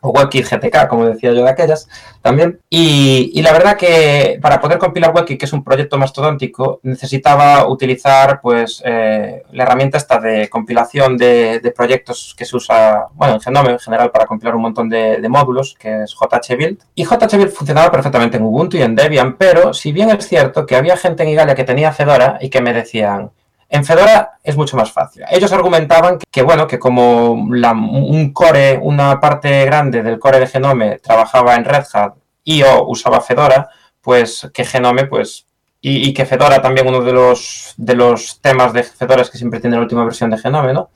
o WebKit GTK, como decía yo de aquellas, también. Y, la verdad que para poder compilar WebKit, que es un proyecto mastodóntico, necesitaba utilizar pues eh, la herramienta esta de compilación de, proyectos que se usa, bueno, en Genome en general para compilar un montón de, de módulos, que es JHBuild. Y JHBuild funcionaba perfectamente en Ubuntu y en Debian, pero si bien es cierto que había gente en Igalia que tenía Fedora y que me decían, en Fedora es mucho más fácil. Ellos argumentaban que, bueno, que como un core, una parte grande del core de Genome trabajaba en Red Hat y o usaba Fedora, pues que Genome, pues, y, y, que Fedora también uno de los, de los temas de Fedora es que siempre tiene la última versión de Genome, ¿no?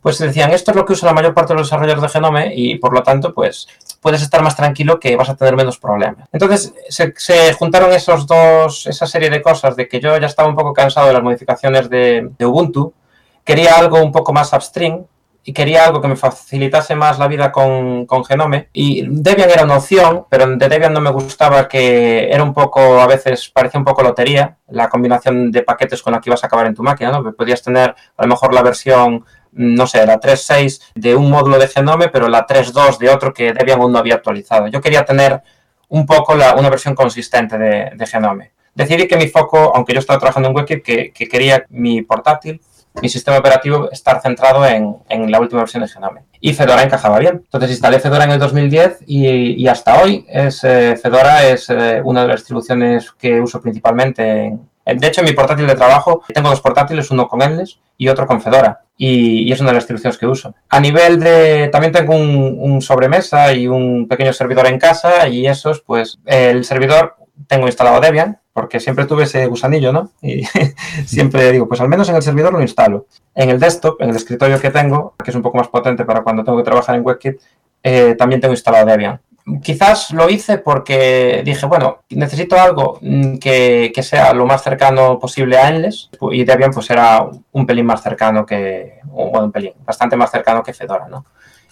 Pues decían, esto es lo que usa la mayor parte de los desarrolladores de Genome y por lo tanto, pues puedes estar más tranquilo que vas a tener menos problemas. Entonces se, juntaron esos dos, esa serie de cosas de que yo ya estaba un poco cansado de las modificaciones de, Ubuntu, quería algo un poco más upstream y quería algo que me facilitase más la vida con, con, Genome. Y Debian era una opción, pero de Debian no me gustaba que era un poco, a veces parecía un poco lotería, la combinación de paquetes con la que ibas a acabar en tu máquina, ¿no? Podías tener a lo mejor la versión no sé, la 3.6 de un módulo de Genome, pero la 3.2 de otro que Debian aún no había actualizado. Yo quería tener un poco una versión consistente de, Genome. Decidí que mi foco, aunque yo estaba trabajando en WebKit, que, quería mi portátil, mi sistema operativo, estar centrado en, la última versión de Genome. Y Fedora encajaba bien. Entonces instalé Fedora en el 2010 y, hasta hoy es, eh, Fedora es eh, una de las distribuciones que uso principalmente en, de hecho, en mi portátil de trabajo tengo dos portátiles, uno con Endless y otro con Fedora. Y, es una de las distribuciones que uso. A nivel de... También tengo un, sobremesa y un pequeño servidor en casa y esos, pues, el servidor tengo instalado Debian, porque siempre tuve ese gusanillo, ¿no? Y siempre digo, pues al menos en el servidor lo instalo. En el desktop, en el escritorio que tengo, que es un poco más potente para cuando tengo que trabajar en WebKit, eh, también tengo instalado Debian quizás lo hice porque dije, bueno, necesito algo mm, que, sea lo más cercano posible a Endless y Debian pues era un pelín más cercano que, bueno, un pelín, bastante más cercano que Fedora, ¿no?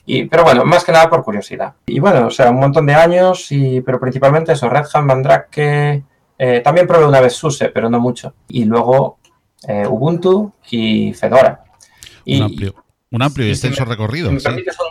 Y, pero bueno, más que nada por curiosidad. Y bueno, o sea, un montón de años, y, pero principalmente eso, Red Hat, Mandrake, eh, también probé una vez SUSE, pero no mucho. Y luego eh, Ubuntu y Fedora. Y, un amplio y extenso recorrido. me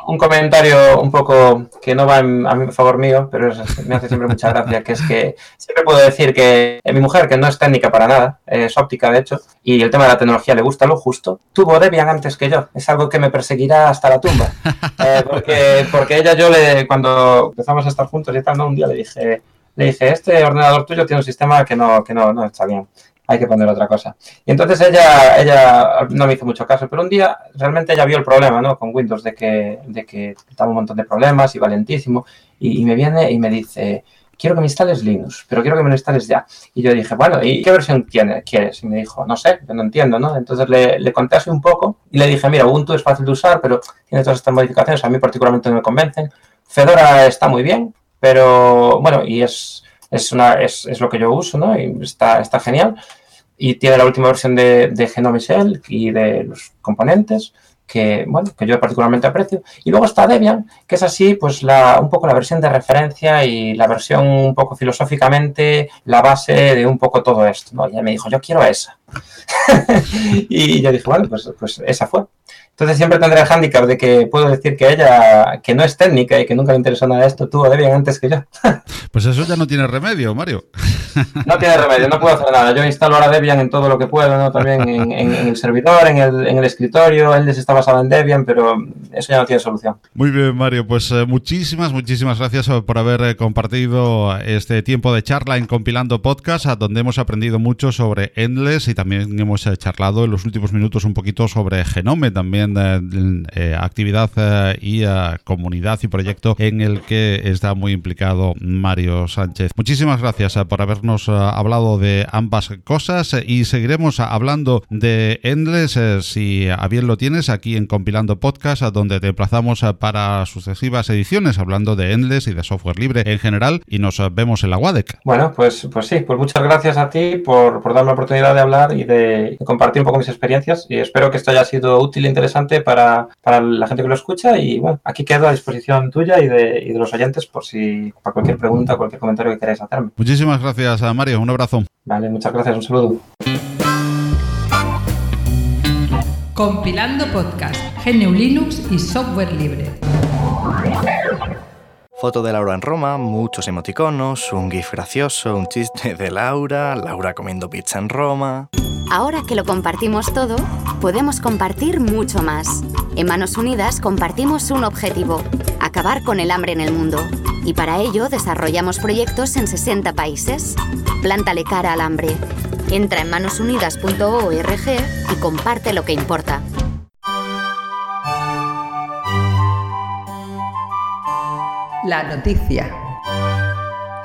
un, comentario un poco que no va a mi favor mío, pero me hace siempre mucha gracia, que es que siempre puedo decir que mi mujer, que no es técnica para nada, es óptica de hecho, y el tema de la tecnología le gusta lo justo, tuvo Debian antes que yo. Es algo que me perseguirá hasta la tumba. Eh, porque, porque ella, yo le, cuando empezamos a estar juntos y tal, un día le dije, le dije, este ordenador tuyo tiene un sistema que no, que no, no está bien hay que poner otra cosa. Y entonces ella, ella no me hizo mucho caso, pero un día realmente ella vio el problema, ¿no? Con Windows, de que, de que estaba un montón de problemas, y valentísimo, y, me viene y me dice, quiero que me instales Linux, pero quiero que me lo instales ya. Y yo dije, bueno, ¿y qué versión quieres? Y me dijo, no sé, yo no entiendo, ¿no? Entonces le, le conté así un poco y le dije, mira, Ubuntu es fácil de usar, pero tiene todas estas modificaciones, a mí particularmente no me convencen. Fedora está muy bien, pero bueno, y es, es, una, es, es lo que yo uso, ¿no? Y está, está genial. Y tiene la última versión de, de Genome Shell y de los componentes que, bueno, que yo particularmente aprecio. Y luego está Debian, que es así, pues la, un poco la versión de referencia y la versión un poco filosóficamente, la base de un poco todo esto. Y ella me dijo, yo quiero esa. y yo dije, bueno, pues, pues esa fue. Entonces siempre tendré el hándicap de que puedo decir que ella, que no es técnica y que nunca le interesó nada de esto, tuvo Debian antes que yo. pues eso ya no tiene remedio, Mario. no tiene remedio, no puedo hacer nada. Yo instalo ahora Debian en todo lo que puedo, ¿no? También en, en, en el servidor, en el, en el escritorio, él está basado en Debian, pero eso ya no tiene solución. Muy bien, Mario, pues eh, muchísimas, muchísimas gracias por haber eh, compartido este tiempo de charla en Compilando Podcast, a donde hemos aprendido mucho sobre Endless y también hemos eh, charlado en los últimos minutos un poquito sobre Genome también eh, actividad eh, y eh, comunidad y proyecto en el que está muy implicado Mario Sánchez. Muchísimas gracias por habernos hablado de ambas cosas y seguiremos hablando de Endless si a bien lo tienes aquí en Compilando Podcast donde te emplazamos para sucesivas ediciones hablando de Endless y de software libre en general y nos vemos en la WADEC. Bueno, pues, pues sí, pues muchas gracias a ti por, por darme la oportunidad de hablar y de compartir un poco mis experiencias y espero que esto haya sido útil e interesante para, para, la gente que lo escucha y bueno, aquí quedo a disposición tuya y de, y de los oyentes por si para cualquier pregunta o cualquier comentario que queráis hacerme. Muchísimas gracias a Mario, un abrazo. Vale, muchas gracias, un saludo. Compilando podcast, GNU Linux y software libre. Foto de Laura en Roma, muchos emoticonos, un gif gracioso, un chiste de Laura, Laura comiendo pizza en Roma. Ahora que lo compartimos todo, podemos compartir mucho más. En Manos Unidas compartimos un objetivo, acabar con el hambre en el mundo. Y para ello desarrollamos proyectos en 60 países. Plántale cara al hambre. Entra en manosunidas.org y comparte lo que importa. La noticia.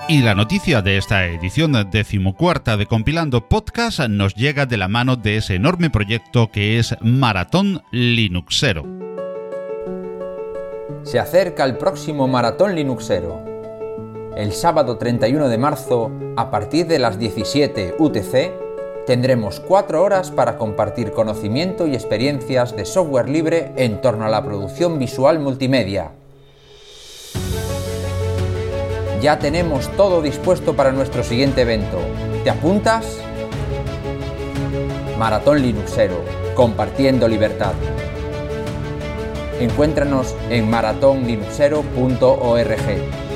Y la noticia de esta edición decimocuarta de Compilando Podcast nos llega de la mano de ese enorme proyecto que es Maratón Linuxero. Se acerca el próximo Maratón Linuxero. El sábado 31 de marzo, a partir de las 17 UTC, tendremos cuatro horas para compartir conocimiento y experiencias de software libre en torno a la producción visual multimedia ya tenemos todo dispuesto para nuestro siguiente evento. ¿Te apuntas? Maratón Linuxero, compartiendo libertad. Encuéntranos en maratonlinuxero.org.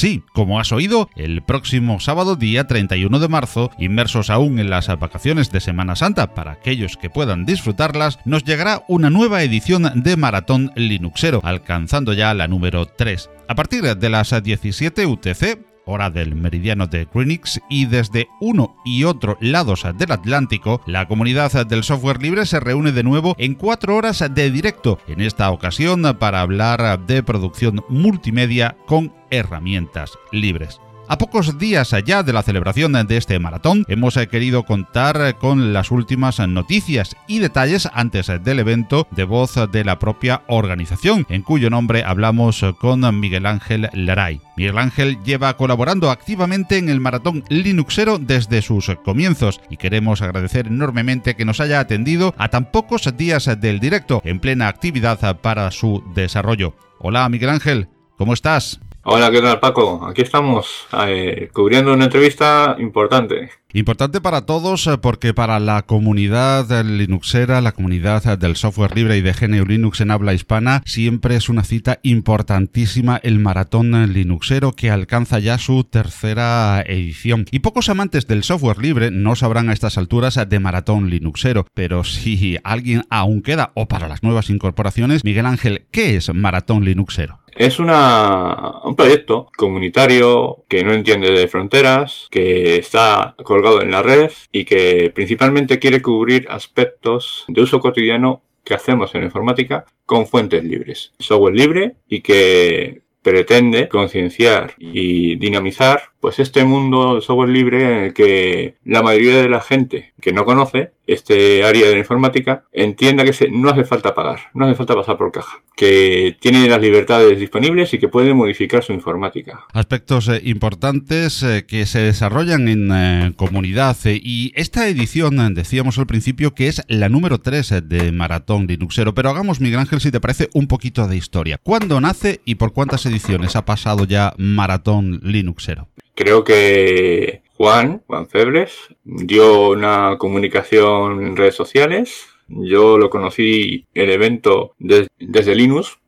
Sí, como has oído, el próximo sábado día 31 de marzo, inmersos aún en las vacaciones de Semana Santa para aquellos que puedan disfrutarlas, nos llegará una nueva edición de Maratón Linuxero, alcanzando ya la número 3. A partir de las 17 UTC, hora del meridiano de Greenwich, y desde uno y otro lados del Atlántico, la comunidad del software libre se reúne de nuevo en cuatro horas de directo, en esta ocasión para hablar de producción multimedia con herramientas libres. A pocos días allá de la celebración de este maratón, hemos querido contar con las últimas noticias y detalles antes del evento de voz de la propia organización, en cuyo nombre hablamos con Miguel Ángel Laray. Miguel Ángel lleva colaborando activamente en el maratón Linuxero desde sus comienzos y queremos agradecer enormemente que nos haya atendido a tan pocos días del directo en plena actividad para su desarrollo. Hola Miguel Ángel, ¿cómo estás? Hola, ¿qué tal Paco? Aquí estamos eh, cubriendo una entrevista importante. Importante para todos eh, porque para la comunidad linuxera, la comunidad del software libre y de GNU Linux en habla hispana, siempre es una cita importantísima el maratón linuxero que alcanza ya su tercera edición. Y pocos amantes del software libre no sabrán a estas alturas de maratón linuxero, pero si alguien aún queda o para las nuevas incorporaciones, Miguel Ángel, ¿qué es maratón linuxero? Es una, un proyecto comunitario que no entiende de fronteras, que está colgado en la red y que principalmente quiere cubrir aspectos de uso cotidiano que hacemos en informática con fuentes libres. Software libre y que pretende concienciar y dinamizar pues este mundo de software libre en el que la mayoría de la gente que no conoce este área de la informática entienda que no hace falta pagar, no hace falta pasar por caja, que tiene las libertades disponibles y que puede modificar su informática. Aspectos eh, importantes eh, que se desarrollan en eh, comunidad y esta edición decíamos al principio que es la número 3 de Maratón Linuxero, pero hagamos Miguel Ángel si te parece un poquito de historia. ¿Cuándo nace y por cuántas ediciones ha pasado ya Maratón Linuxero? Creo que Juan, Juan Febres, dio una comunicación en redes sociales. Yo lo conocí el evento desde Linux,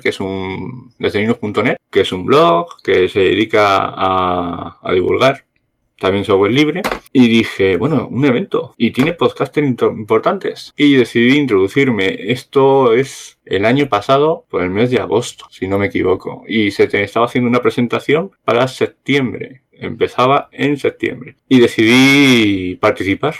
que es un desde linux.net, que es un blog que se dedica a, divulgar también software libre y dije, bueno, un evento y tiene podcasters importantes y decidí introducirme. Esto es el año pasado, por el mes de agosto, si no me equivoco, y se estaba haciendo una presentación para septiembre. Empezaba en septiembre y decidí participar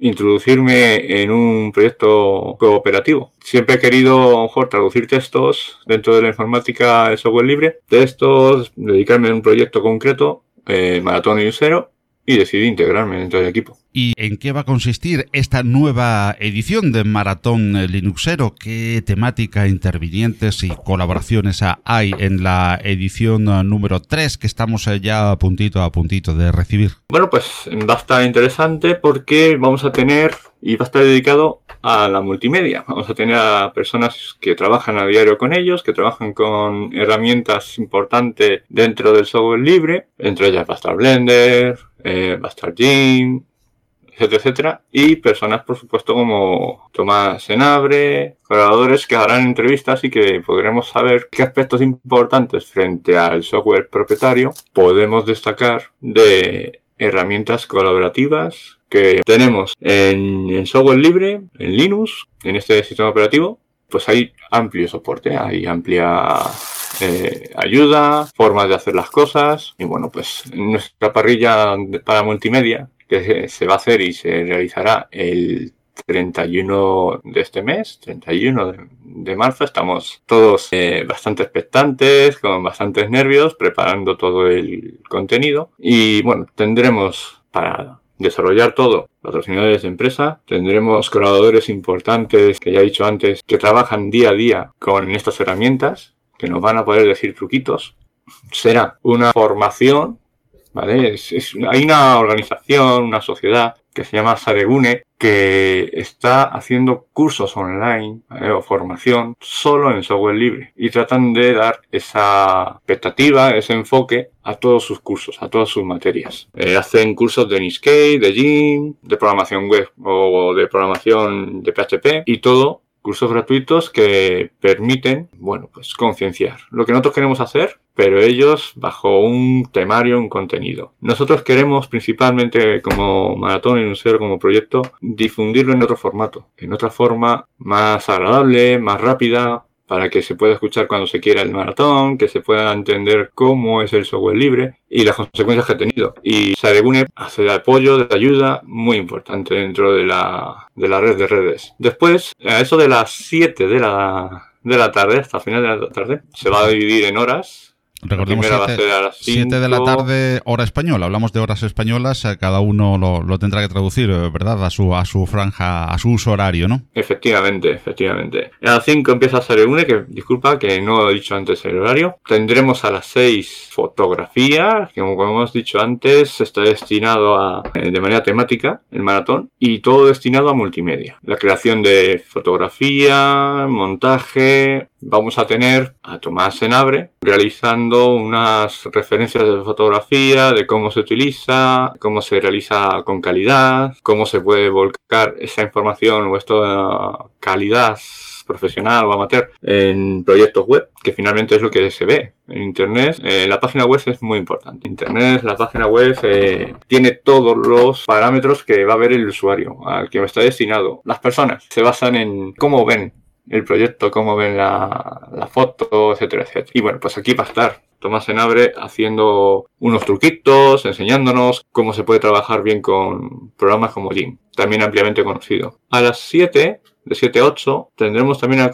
introducirme en un proyecto cooperativo. Siempre he querido mejor traducir textos dentro de la informática de software libre, textos, dedicarme a un proyecto concreto, eh, maratón y usero, y decidí integrarme dentro del equipo. ¿Y en qué va a consistir esta nueva edición de Maratón Linuxero? ¿Qué temática, intervinientes y colaboraciones hay en la edición número 3 que estamos ya a puntito a puntito de recibir? Bueno, pues va a estar interesante porque vamos a tener y va a estar dedicado a la multimedia. Vamos a tener a personas que trabajan a diario con ellos, que trabajan con herramientas importantes dentro del software libre. Entre ellas va a estar Blender, eh, va a estar Jim, etcétera. Y personas, por supuesto, como Tomás Senabre, colaboradores que harán entrevistas y que podremos saber qué aspectos importantes frente al software propietario podemos destacar de herramientas colaborativas que tenemos en, software libre, en Linux, en este sistema operativo, pues hay amplio soporte, hay amplia eh, ayuda, formas de hacer las cosas y bueno, pues nuestra parrilla para multimedia que se va a hacer y se realizará el 31 de este mes, 31 de, marzo. Estamos todos eh, bastante expectantes, con bastantes nervios, preparando todo el contenido. Y bueno, tendremos para desarrollar todo, patrocinadores de empresa, tendremos colaboradores importantes, que ya he dicho antes, que trabajan día a día con estas herramientas, que nos van a poder decir truquitos. Será una formación ¿vale? hay una organización, una sociedad que se llama Saregune que está haciendo cursos online o formación solo en software libre y tratan de dar esa expectativa, ese enfoque a todos sus cursos, a todas sus materias. Eh, hacen cursos de Netscape, de Jim, de programación web o de programación de PHP y todo cursos gratuitos que permiten, bueno, pues concienciar. Lo que nosotros queremos hacer, pero ellos bajo un temario, un contenido. Nosotros queremos principalmente como Maratón y un como proyecto difundirlo en otro formato, en otra forma más agradable, más rápida, para que se pueda escuchar cuando se quiera el maratón, que se pueda entender cómo es el software libre y las consecuencias que ha tenido. Y Saregune hace de apoyo, de ayuda muy importante dentro de la, de la red de redes. Después, a eso de las 7 de la, de la tarde, hasta final de la tarde, se va a dividir en horas Recordemos 7 de la tarde, hora española. Hablamos de horas españolas, eh, cada uno lo, tendrá que traducir, eh, ¿verdad? A su, a su franja, a su uso horario, ¿no? Efectivamente, efectivamente. A las 5 empieza a ser une, que disculpa que no he dicho antes el horario. Tendremos a las 6 fotografía, que como hemos dicho antes, está destinado a, eh, de manera temática, el maratón, y todo destinado a multimedia. La creación de fotografía, montaje, vamos a tener a Tomás Senabre realizando unas referencias de fotografía, de cómo se utiliza, cómo se realiza con calidad, cómo se puede volcar esa información o esta calidad profesional o amateur en proyectos web, que finalmente es lo que se ve en Internet. Eh, la página web es muy importante. Internet, la página web eh, tiene todos los parámetros que va a ver el usuario, al que está destinado. Las personas se basan en cómo ven el proyecto, cómo ven la, foto, etcétera, etcétera. Y bueno, pues aquí va a estar Tomás Senabre haciendo unos truquitos, enseñándonos cómo se puede trabajar bien con programas como Jim, también ampliamente conocido. A las 7 de 7 a 8 tendremos también a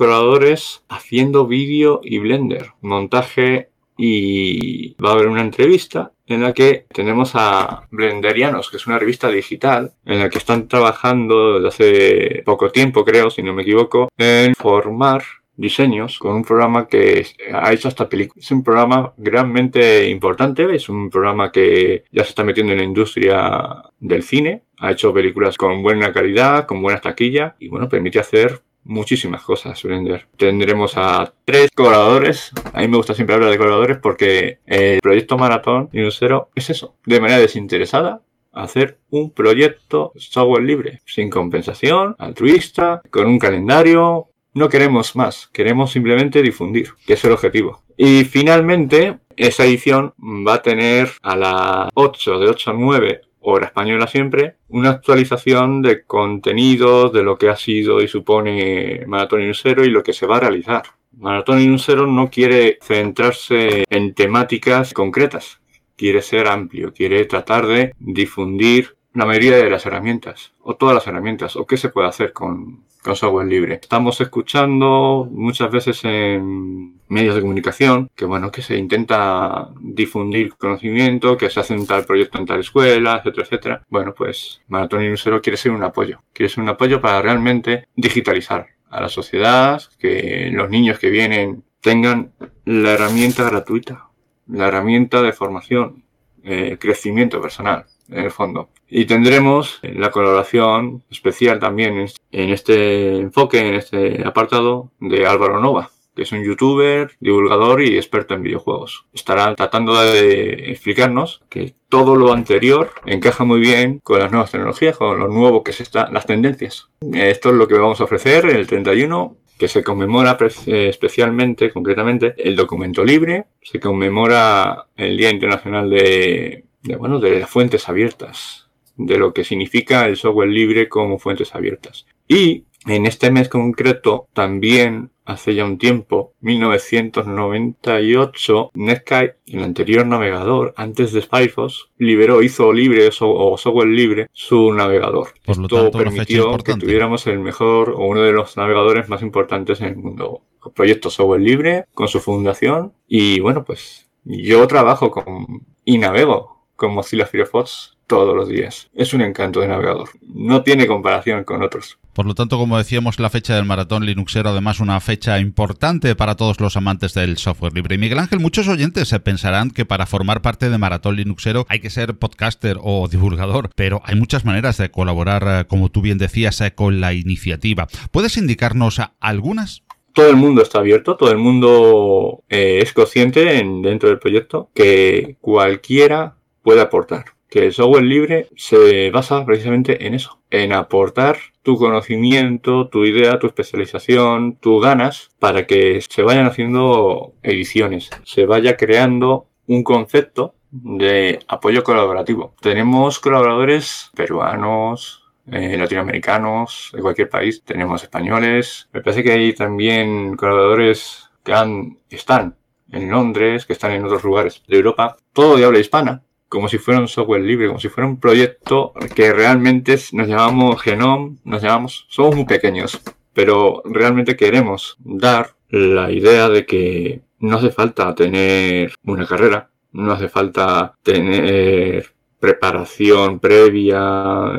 haciendo vídeo y Blender, montaje y va a haber una entrevista en la que tenemos a Blenderianos, que es una revista digital en la que están trabajando desde hace poco tiempo, creo, si no me equivoco, en formar diseños con un programa que ha hecho hasta películas. Es un programa realmente importante, es un programa que ya se está metiendo en la industria del cine, ha hecho películas con buena calidad, con buenas taquillas y bueno, permite hacer muchísimas cosas Blender. Tendremos a tres colaboradores. A mí me gusta siempre hablar de colaboradores porque el proyecto Maratón y Cero es eso, de manera desinteresada, hacer un proyecto software libre, sin compensación, altruista, con un calendario. No queremos más, queremos simplemente difundir, que es el objetivo. Y finalmente, esa edición va a tener a las 8 de 8 a 9 hora española siempre, una actualización de contenidos, de lo que ha sido y supone Maratón Cero y lo que se va a realizar. Maratón Cero no quiere centrarse en temáticas concretas, quiere ser amplio, quiere tratar de difundir la mayoría de las herramientas, o todas las herramientas, o qué se puede hacer con software libre. Estamos escuchando muchas veces en medios de comunicación que bueno, que se intenta difundir conocimiento, que se hace un tal proyecto en tal escuela, etcétera, etcétera. Bueno, pues Maratón y Nusero quiere ser un apoyo, quiere ser un apoyo para realmente digitalizar a la sociedad, que los niños que vienen tengan la herramienta gratuita, la herramienta de formación, eh, crecimiento personal en el fondo. Y tendremos la colaboración especial también en este enfoque, en este apartado de Álvaro Nova, que es un youtuber, divulgador y experto en videojuegos. Estará tratando de explicarnos que todo lo anterior encaja muy bien con las nuevas tecnologías, con lo nuevo que se está, las tendencias. Esto es lo que vamos a ofrecer el 31 que se conmemora especialmente, concretamente, el documento libre, se conmemora el Día Internacional de de, bueno, de las fuentes abiertas, de lo que significa el software libre como fuentes abiertas. Y en este mes concreto, también hace ya un tiempo, 1998, Netscape, el anterior navegador, antes de Firefox, liberó, hizo libre o software libre su navegador. Por lo Esto tanto, permitió que tuviéramos el mejor o uno de los navegadores más importantes en el mundo. Proyecto software libre, con su fundación. Y bueno, pues yo trabajo con y navego con Mozilla Firefox todos los días. Es un encanto de navegador. No tiene comparación con otros. Por lo tanto, como decíamos, la fecha del maratón Linuxero, además una fecha importante para todos los amantes del software libre. Y Miguel Ángel, muchos oyentes se pensarán que para formar parte de Maratón Linuxero hay que ser podcaster o divulgador, pero hay muchas maneras de colaborar, eh, como tú bien decías, eh, con la iniciativa. ¿Puedes indicarnos eh, algunas? Todo el mundo está abierto, todo el mundo eh, es consciente en- dentro del proyecto que cualquiera puede aportar. Que el software libre se basa precisamente en eso, en aportar tu conocimiento, tu idea, tu especialización, tus ganas, para que se vayan haciendo ediciones, se vaya creando un concepto de apoyo colaborativo. Tenemos colaboradores peruanos, eh, latinoamericanos, de cualquier país. Tenemos españoles. Me parece que hay también colaboradores que han, están en Londres, que están en otros lugares de Europa. Todo de habla hispana. Como si fuera un software libre, como si fuera un proyecto que realmente nos llamamos Genome, nos llamamos, somos muy pequeños, pero realmente queremos dar la idea de que no hace falta tener una carrera, no hace falta tener preparación previa,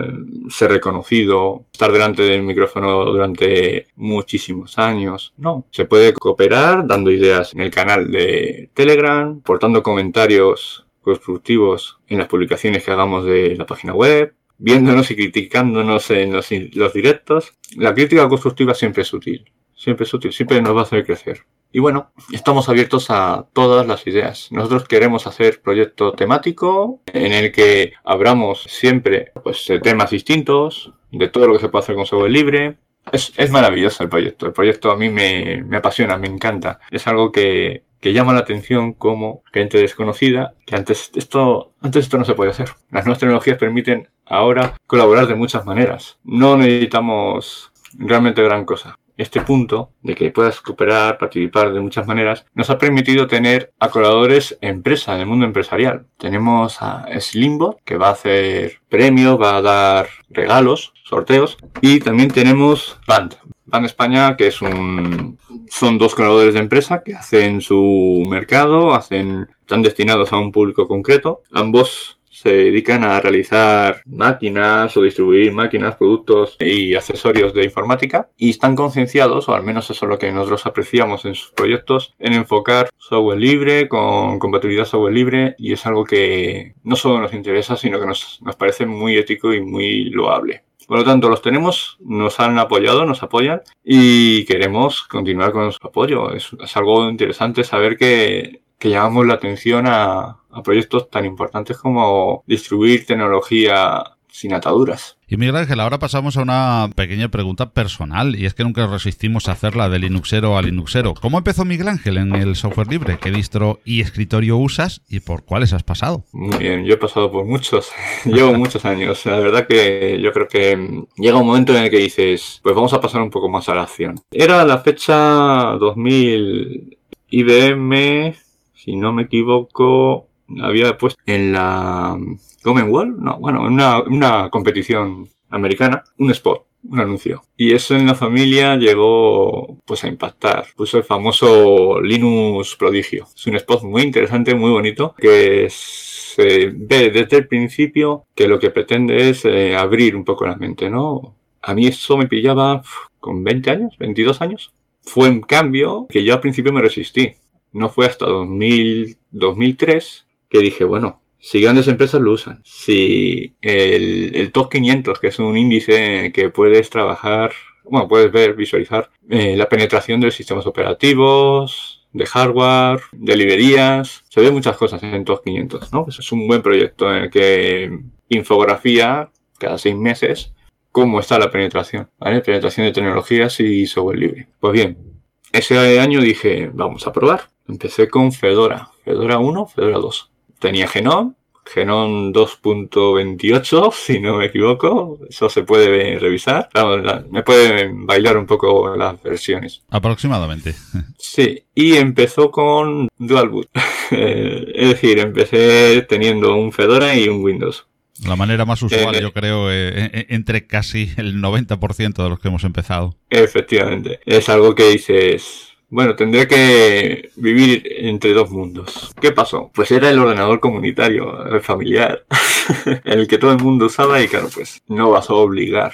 ser reconocido, estar delante del micrófono durante muchísimos años. No, se puede cooperar dando ideas en el canal de Telegram, portando comentarios constructivos en las publicaciones que hagamos de la página web, viéndonos y criticándonos en los, los directos. La crítica constructiva siempre es útil, siempre es útil, siempre nos va a hacer crecer. Y bueno, estamos abiertos a todas las ideas. Nosotros queremos hacer proyecto temático en el que abramos siempre pues, de temas distintos, de todo lo que se puede hacer con software libre. Es, es maravilloso el proyecto. El proyecto a mí me, me apasiona, me encanta. Es algo que, que llama la atención como gente desconocida, que antes esto, antes esto no se puede hacer. Las nuevas tecnologías permiten ahora colaborar de muchas maneras. No necesitamos realmente gran cosa. Este punto de que puedas cooperar, participar de muchas maneras, nos ha permitido tener a colaboradores empresa, en el mundo empresarial. Tenemos a Slimbo, que va a hacer premios, va a dar regalos, sorteos, y también tenemos Band. Band España, que es un, son dos colaboradores de empresa que hacen su mercado, hacen, están destinados a un público concreto. Ambos se dedican a realizar máquinas o distribuir máquinas, productos y accesorios de informática y están concienciados, o al menos eso es lo que nosotros apreciamos en sus proyectos, en enfocar software libre con compatibilidad software libre y es algo que no solo nos interesa, sino que nos, nos parece muy ético y muy loable. Por lo tanto, los tenemos, nos han apoyado, nos apoyan y queremos continuar con su apoyo. Es, es algo interesante saber que, que llamamos la atención a, a proyectos tan importantes como distribuir tecnología sin ataduras. Y Miguel Ángel, ahora pasamos a una pequeña pregunta personal, y es que nunca resistimos a hacerla de Linuxero a Linuxero. ¿Cómo empezó Miguel Ángel en el software libre? ¿Qué distro y escritorio usas y por cuáles has pasado? Muy bien, yo he pasado por muchos, llevo muchos años. La verdad que yo creo que llega un momento en el que dices, pues vamos a pasar un poco más a la acción. Era la fecha 2000 IBM, si no me equivoco, había puesto en la Commonwealth, no, bueno, en una, competición americana, un spot, un anuncio. Y eso en la familia llegó pues a impactar. Puso el famoso Linux prodigio. Es un spot muy interesante, muy bonito, que se ve desde el principio que lo que pretende es eh, abrir un poco la mente, ¿no? A mí eso me pillaba con 20 años, 22 años. Fue un cambio que yo al principio me resistí. No fue hasta 2000, 2003 que dije, bueno, si grandes empresas lo usan, si el, el top 500, que es un índice que puedes trabajar, bueno, puedes ver, visualizar eh, la penetración de sistemas operativos, de hardware, de librerías, se ven muchas cosas en top 500, ¿no? Pues es un buen proyecto en el que infografía cada seis meses cómo está la penetración, ¿vale? Penetración de tecnologías y software libre. Pues bien, ese año dije, vamos a probar. Empecé con Fedora, Fedora 1, Fedora 2 tenía Genome, Genome 2.28, si no me equivoco. Eso se puede revisar. me pueden bailar un poco las versiones. Aproximadamente. Sí, y empezó con Dual Boot. Eh, es decir, empecé teniendo un Fedora y un Windows. La manera más usual, eh, yo creo, eh, entre casi el 90% de los que hemos empezado. Efectivamente. Es algo que dices, bueno, tendría que vivir entre dos mundos. ¿Qué pasó? Pues era el ordenador comunitario, el familiar, el que todo el mundo usaba y claro, pues no vas a obligar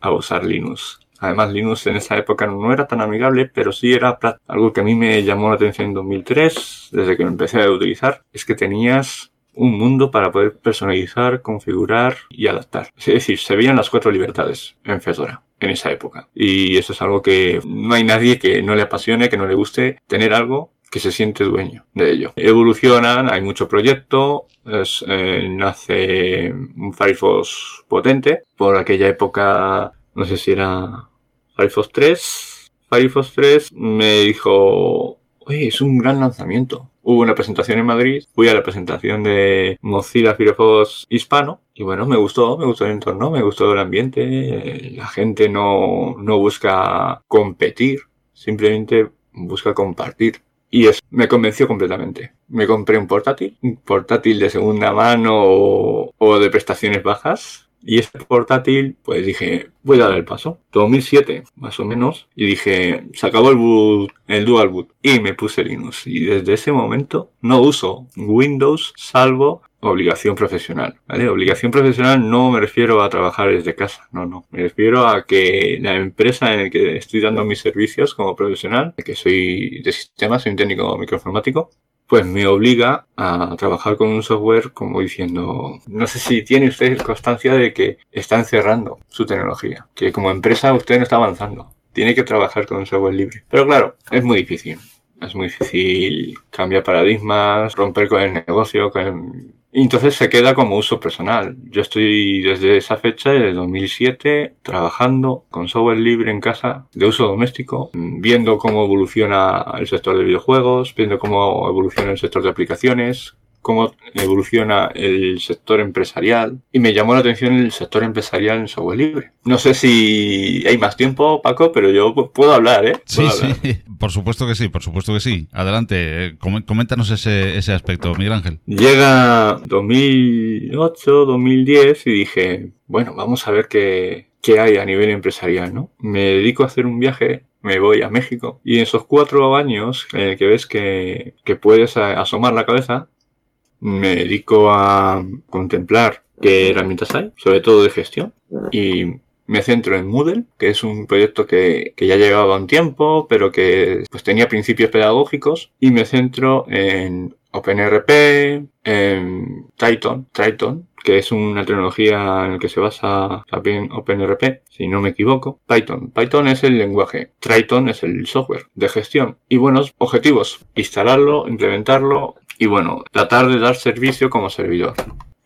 a usar Linux. Además, Linux en esa época no era tan amigable, pero sí era algo que a mí me llamó la atención en 2003, desde que lo empecé a utilizar, es que tenías un mundo para poder personalizar, configurar y adaptar. Es decir, se veían las cuatro libertades en Fedora en esa época. Y eso es algo que no hay nadie que no le apasione, que no le guste tener algo que se siente dueño de ello. Evolucionan, hay mucho proyecto, eh, nace un Firefox potente. Por aquella época, no sé si era Firefox 3. Firefox 3 me dijo, oye, es un gran lanzamiento hubo una presentación en Madrid, fui a la presentación de Mozilla Firefox hispano y bueno, me gustó, me gustó el entorno, me gustó el ambiente, la gente no, no busca competir, simplemente busca compartir. Y eso me convenció completamente. Me compré un portátil, un portátil de segunda mano o, o de prestaciones bajas, y este portátil, pues dije, voy a dar el paso. 2007, más o menos. Y dije, se acabó el boot, el dual boot. Y me puse Linux. Y desde ese momento no uso Windows salvo obligación profesional, ¿vale? Obligación profesional no me refiero a trabajar desde casa, no, no. Me refiero a que la empresa en la que estoy dando mis servicios como profesional, que soy de sistemas, soy un técnico microinformático, pues me obliga a trabajar con un software como diciendo, no sé si tiene usted constancia de que está encerrando su tecnología, que como empresa usted no está avanzando, tiene que trabajar con un software libre. Pero claro, es muy difícil. Es muy difícil cambiar paradigmas, romper con el negocio, con y entonces se queda como uso personal. Yo estoy desde esa fecha, desde 2007, trabajando con software libre en casa de uso doméstico, viendo cómo evoluciona el sector de videojuegos, viendo cómo evoluciona el sector de aplicaciones, cómo evoluciona el sector empresarial y me llamó la atención el sector empresarial en software libre. No sé si hay más tiempo, Paco, pero yo puedo hablar, ¿eh? sí, sí, por supuesto que sí, por supuesto que sí. Adelante, eh, coméntanos ese, ese aspecto, Miguel Ángel. Llega 2008, 2010 y dije, bueno, vamos a ver qué, qué hay a nivel empresarial, ¿no? Me dedico a hacer un viaje me voy a México. Y en esos cuatro años en que ves que, que, puedes asomar la cabeza, me dedico a contemplar qué herramientas hay, sobre todo de gestión, y me centro en Moodle, que es un proyecto que, que ya llevaba un tiempo, pero que pues, tenía principios pedagógicos, y me centro en OpenRP, en Triton, Triton, que es una tecnología en la que se basa también OpenRP, si no me equivoco. Python. Python es el lenguaje. Triton es el software de gestión. Y buenos objetivos. Instalarlo, implementarlo y bueno, tratar de dar servicio como servidor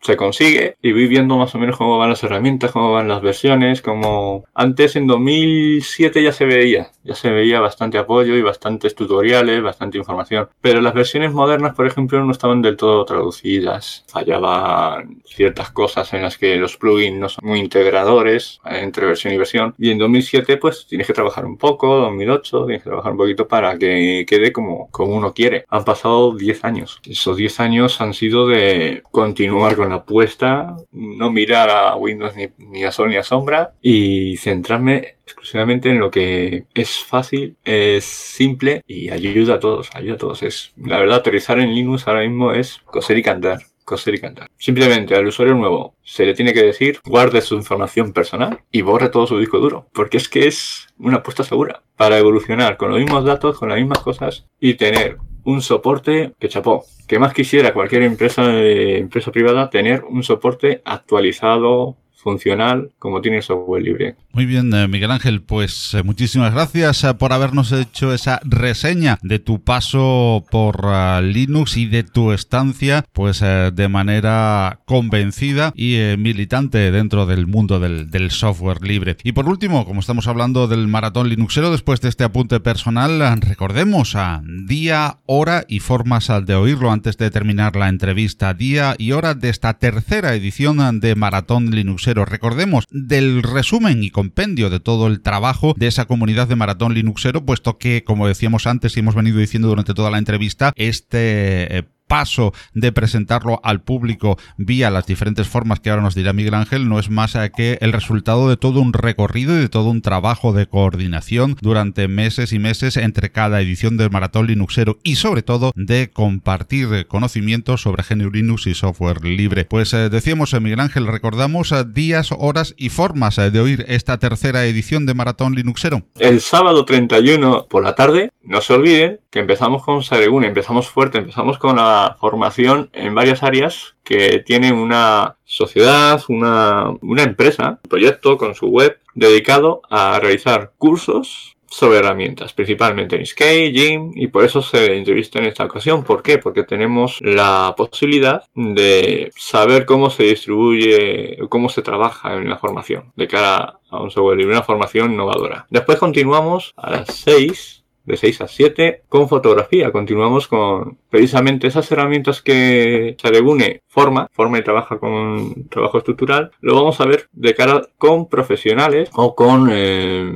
se consigue y voy viendo más o menos cómo van las herramientas, cómo van las versiones, como antes en 2007 ya se veía, ya se veía bastante apoyo y bastantes tutoriales, bastante información, pero las versiones modernas, por ejemplo, no estaban del todo traducidas, fallaban ciertas cosas en las que los plugins no son muy integradores entre versión y versión y en 2007 pues tienes que trabajar un poco, 2008 tienes que trabajar un poquito para que quede como, como uno quiere. Han pasado 10 años, esos 10 años han sido de continuar con la apuesta, no mirar a Windows ni, a Sol ni a Sombra y centrarme exclusivamente en lo que es fácil, es simple y ayuda a todos, ayuda a todos. Es, la verdad, aterrizar en Linux ahora mismo es coser y cantar coser y cantar. Simplemente al usuario nuevo se le tiene que decir guarde su información personal y borre todo su disco duro, porque es que es una apuesta segura para evolucionar con los mismos datos, con las mismas cosas y tener un soporte que chapó. Que más quisiera cualquier empresa, eh, empresa privada tener un soporte actualizado, funcional como tiene software libre. Muy bien, eh, Miguel Ángel, pues eh, muchísimas gracias eh, por habernos hecho esa reseña de tu paso por Linux y de tu estancia, pues de manera convencida y militante dentro del mundo del, del, software libre. Y por último, como estamos hablando del maratón Linuxero, después de este apunte personal, recordemos a día, hora y formas de oírlo antes de terminar la entrevista. Día y hora de esta tercera edición de Maratón Linuxero Recordemos del resumen y compendio de todo el trabajo de esa comunidad de Maratón Linuxero, puesto que, como decíamos antes y hemos venido diciendo durante toda la entrevista, este eh, paso de presentarlo al público vía las diferentes formas que ahora nos dirá Miguel Ángel no es más que el resultado de todo un recorrido y de todo un trabajo de coordinación durante meses y meses entre cada edición del Maratón Linuxero y sobre todo de compartir conocimientos sobre GNU Linux y software libre. Pues eh, decíamos eh, Miguel Ángel, recordamos eh, días, horas y formas de oír esta tercera edición de Maratón Linuxero. El sábado 31 por la tarde, no se olviden que empezamos con Saregune, empezamos fuerte, empezamos con la formación en varias áreas que tiene una sociedad, una, empresa, un proyecto con su web dedicado a realizar cursos sobre herramientas, principalmente en Skate, Jim, y por eso se entrevista en esta ocasión. ¿Por qué? Porque tenemos la posibilidad de saber cómo se distribuye, cómo se trabaja en la formación de cara a un software libre, una formación innovadora. Después continuamos a las 6 de 6 a 7 con fotografía. Continuamos con precisamente esas herramientas que Saregune forma, forma y trabaja con trabajo estructural. Lo vamos a ver de cara con profesionales o con eh,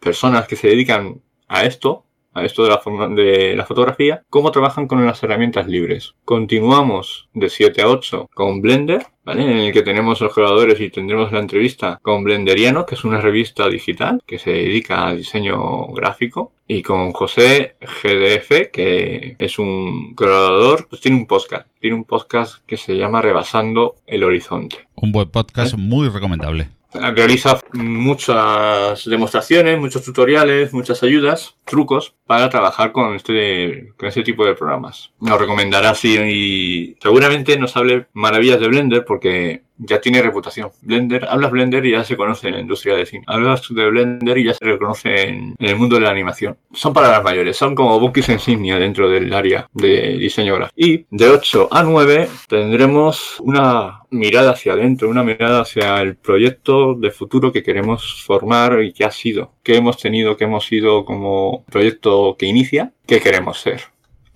personas que se dedican a esto a esto de la, de la fotografía, cómo trabajan con las herramientas libres. Continuamos de 7 a 8 con Blender, ¿vale? en el que tenemos los jugadores y tendremos la entrevista con Blenderiano, que es una revista digital que se dedica al diseño gráfico, y con José GDF, que es un creador, pues tiene un podcast, tiene un podcast que se llama Rebasando el Horizonte. Un buen podcast muy recomendable realiza muchas demostraciones, muchos tutoriales, muchas ayudas, trucos para trabajar con este, con este tipo de programas. Nos recomendará si y seguramente nos hable maravillas de Blender porque ya tiene reputación. Blender, hablas Blender y ya se conoce en la industria de cine. Hablas de Blender y ya se reconoce en, el mundo de la animación. Son palabras mayores, son como bookies insignia dentro del área de diseño gráfico. Y de 8 a 9 tendremos una mirada hacia adentro, una mirada hacia el proyecto de futuro que queremos formar y que ha sido, que hemos tenido, que hemos sido como proyecto que inicia, que queremos ser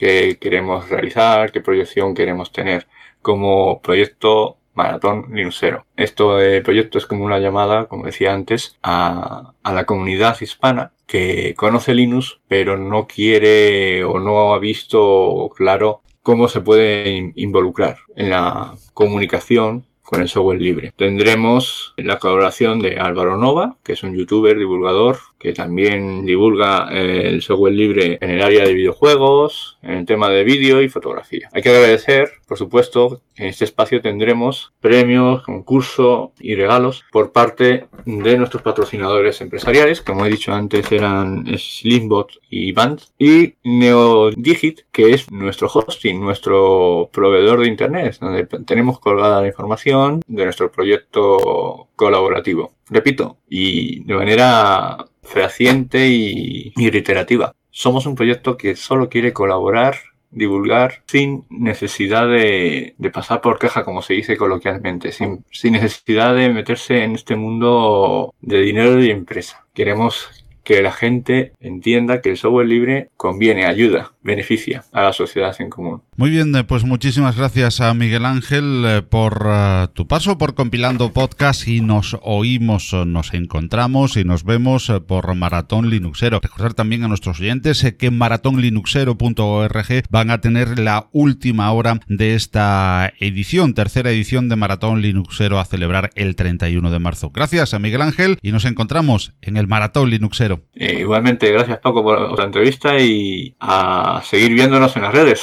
que queremos realizar, qué proyección queremos tener como proyecto Maratón Linuxero. Esto el proyecto es como una llamada, como decía antes, a, a, la comunidad hispana que conoce Linux, pero no quiere o no ha visto claro cómo se puede involucrar en la comunicación con el software libre. Tendremos la colaboración de Álvaro Nova, que es un youtuber divulgador que también divulga eh, el software libre en el área de videojuegos, en el tema de vídeo y fotografía. Hay que agradecer, por supuesto, que en este espacio tendremos premios, concursos y regalos por parte de nuestros patrocinadores empresariales, como he dicho antes eran Slimbot y Band, y NeoDigit, que es nuestro hosting, nuestro proveedor de internet, donde tenemos colgada la información de nuestro proyecto colaborativo. Repito, y de manera fehaciente y, reiterativa. Somos un proyecto que solo quiere colaborar divulgar sin necesidad de, pasar por queja, como se dice coloquialmente, sin, sin, necesidad de meterse en este mundo de dinero y empresa. Queremos que la gente entienda que el software libre conviene, ayuda, beneficia a la sociedad en común. Muy bien, eh, pues muchísimas gracias a Miguel Ángel eh, por uh, tu paso por compilando podcast y nos oímos, nos encontramos y nos vemos por Maratón Linuxero. Recordar también a nuestros oyentes que en maratonlinuxero.org van a tener la última hora de esta edición, tercera edición de Maratón Linuxero a celebrar el 31 de marzo. Gracias a Miguel Ángel y nos encontramos en el Maratón Linuxero. Eh, igualmente, gracias Paco por la entrevista y a seguir viéndonos en las redes.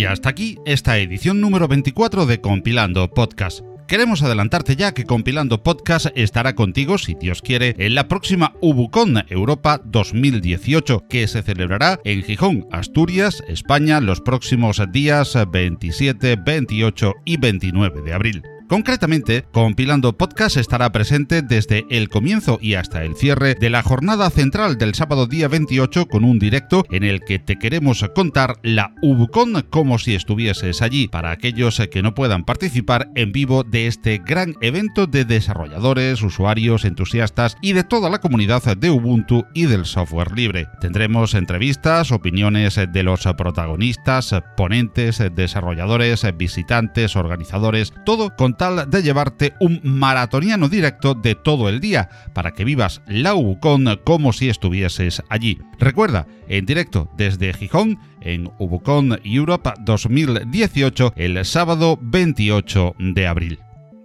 Y hasta aquí esta edición número 24 de Compilando Podcast. Queremos adelantarte ya que Compilando Podcast estará contigo, si Dios quiere, en la próxima Ubucon Europa 2018, que se celebrará en Gijón, Asturias, España, los próximos días 27, 28 y 29 de abril. Concretamente, Compilando Podcast estará presente desde el comienzo y hasta el cierre de la jornada central del sábado día 28 con un directo en el que te queremos contar la UBCON como si estuvieses allí para aquellos que no puedan participar en vivo de este gran evento de desarrolladores, usuarios, entusiastas y de toda la comunidad de Ubuntu y del software libre. Tendremos entrevistas, opiniones de los protagonistas, ponentes, desarrolladores, visitantes, organizadores, todo con de llevarte un maratoniano directo de todo el día para que vivas la Ubucon como si estuvieses allí. Recuerda, en directo desde Gijón en Ubucon Europe 2018 el sábado 28 de abril.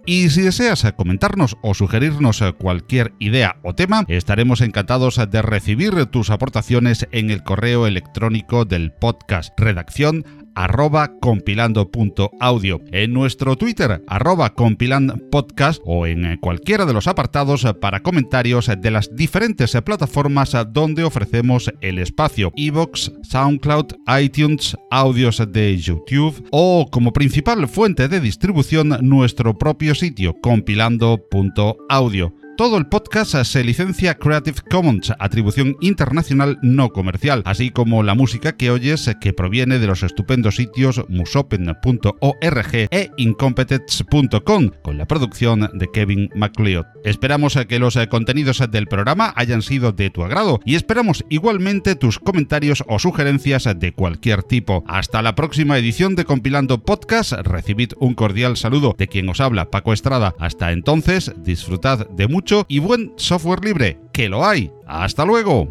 Y si deseas comentarnos o sugerirnos cualquier idea o tema, estaremos encantados de recibir tus aportaciones en el correo electrónico del podcast redacción arroba compilando.audio, en nuestro Twitter arroba compilandpodcast o en cualquiera de los apartados para comentarios de las diferentes plataformas donde ofrecemos el espacio iVoox, SoundCloud, iTunes, audios de YouTube o como principal fuente de distribución nuestro propio sitio compilando.audio. Todo el podcast se licencia Creative Commons, atribución internacional no comercial, así como la música que oyes que proviene de los estupendos sitios musopen.org e incompetence.com, con la producción de Kevin MacLeod. Esperamos que los contenidos del programa hayan sido de tu agrado y esperamos igualmente tus comentarios o sugerencias de cualquier tipo. Hasta la próxima edición de Compilando Podcast, recibid un cordial saludo de quien os habla, Paco Estrada. Hasta entonces, disfrutad de y buen software libre, que lo hay. Hasta luego.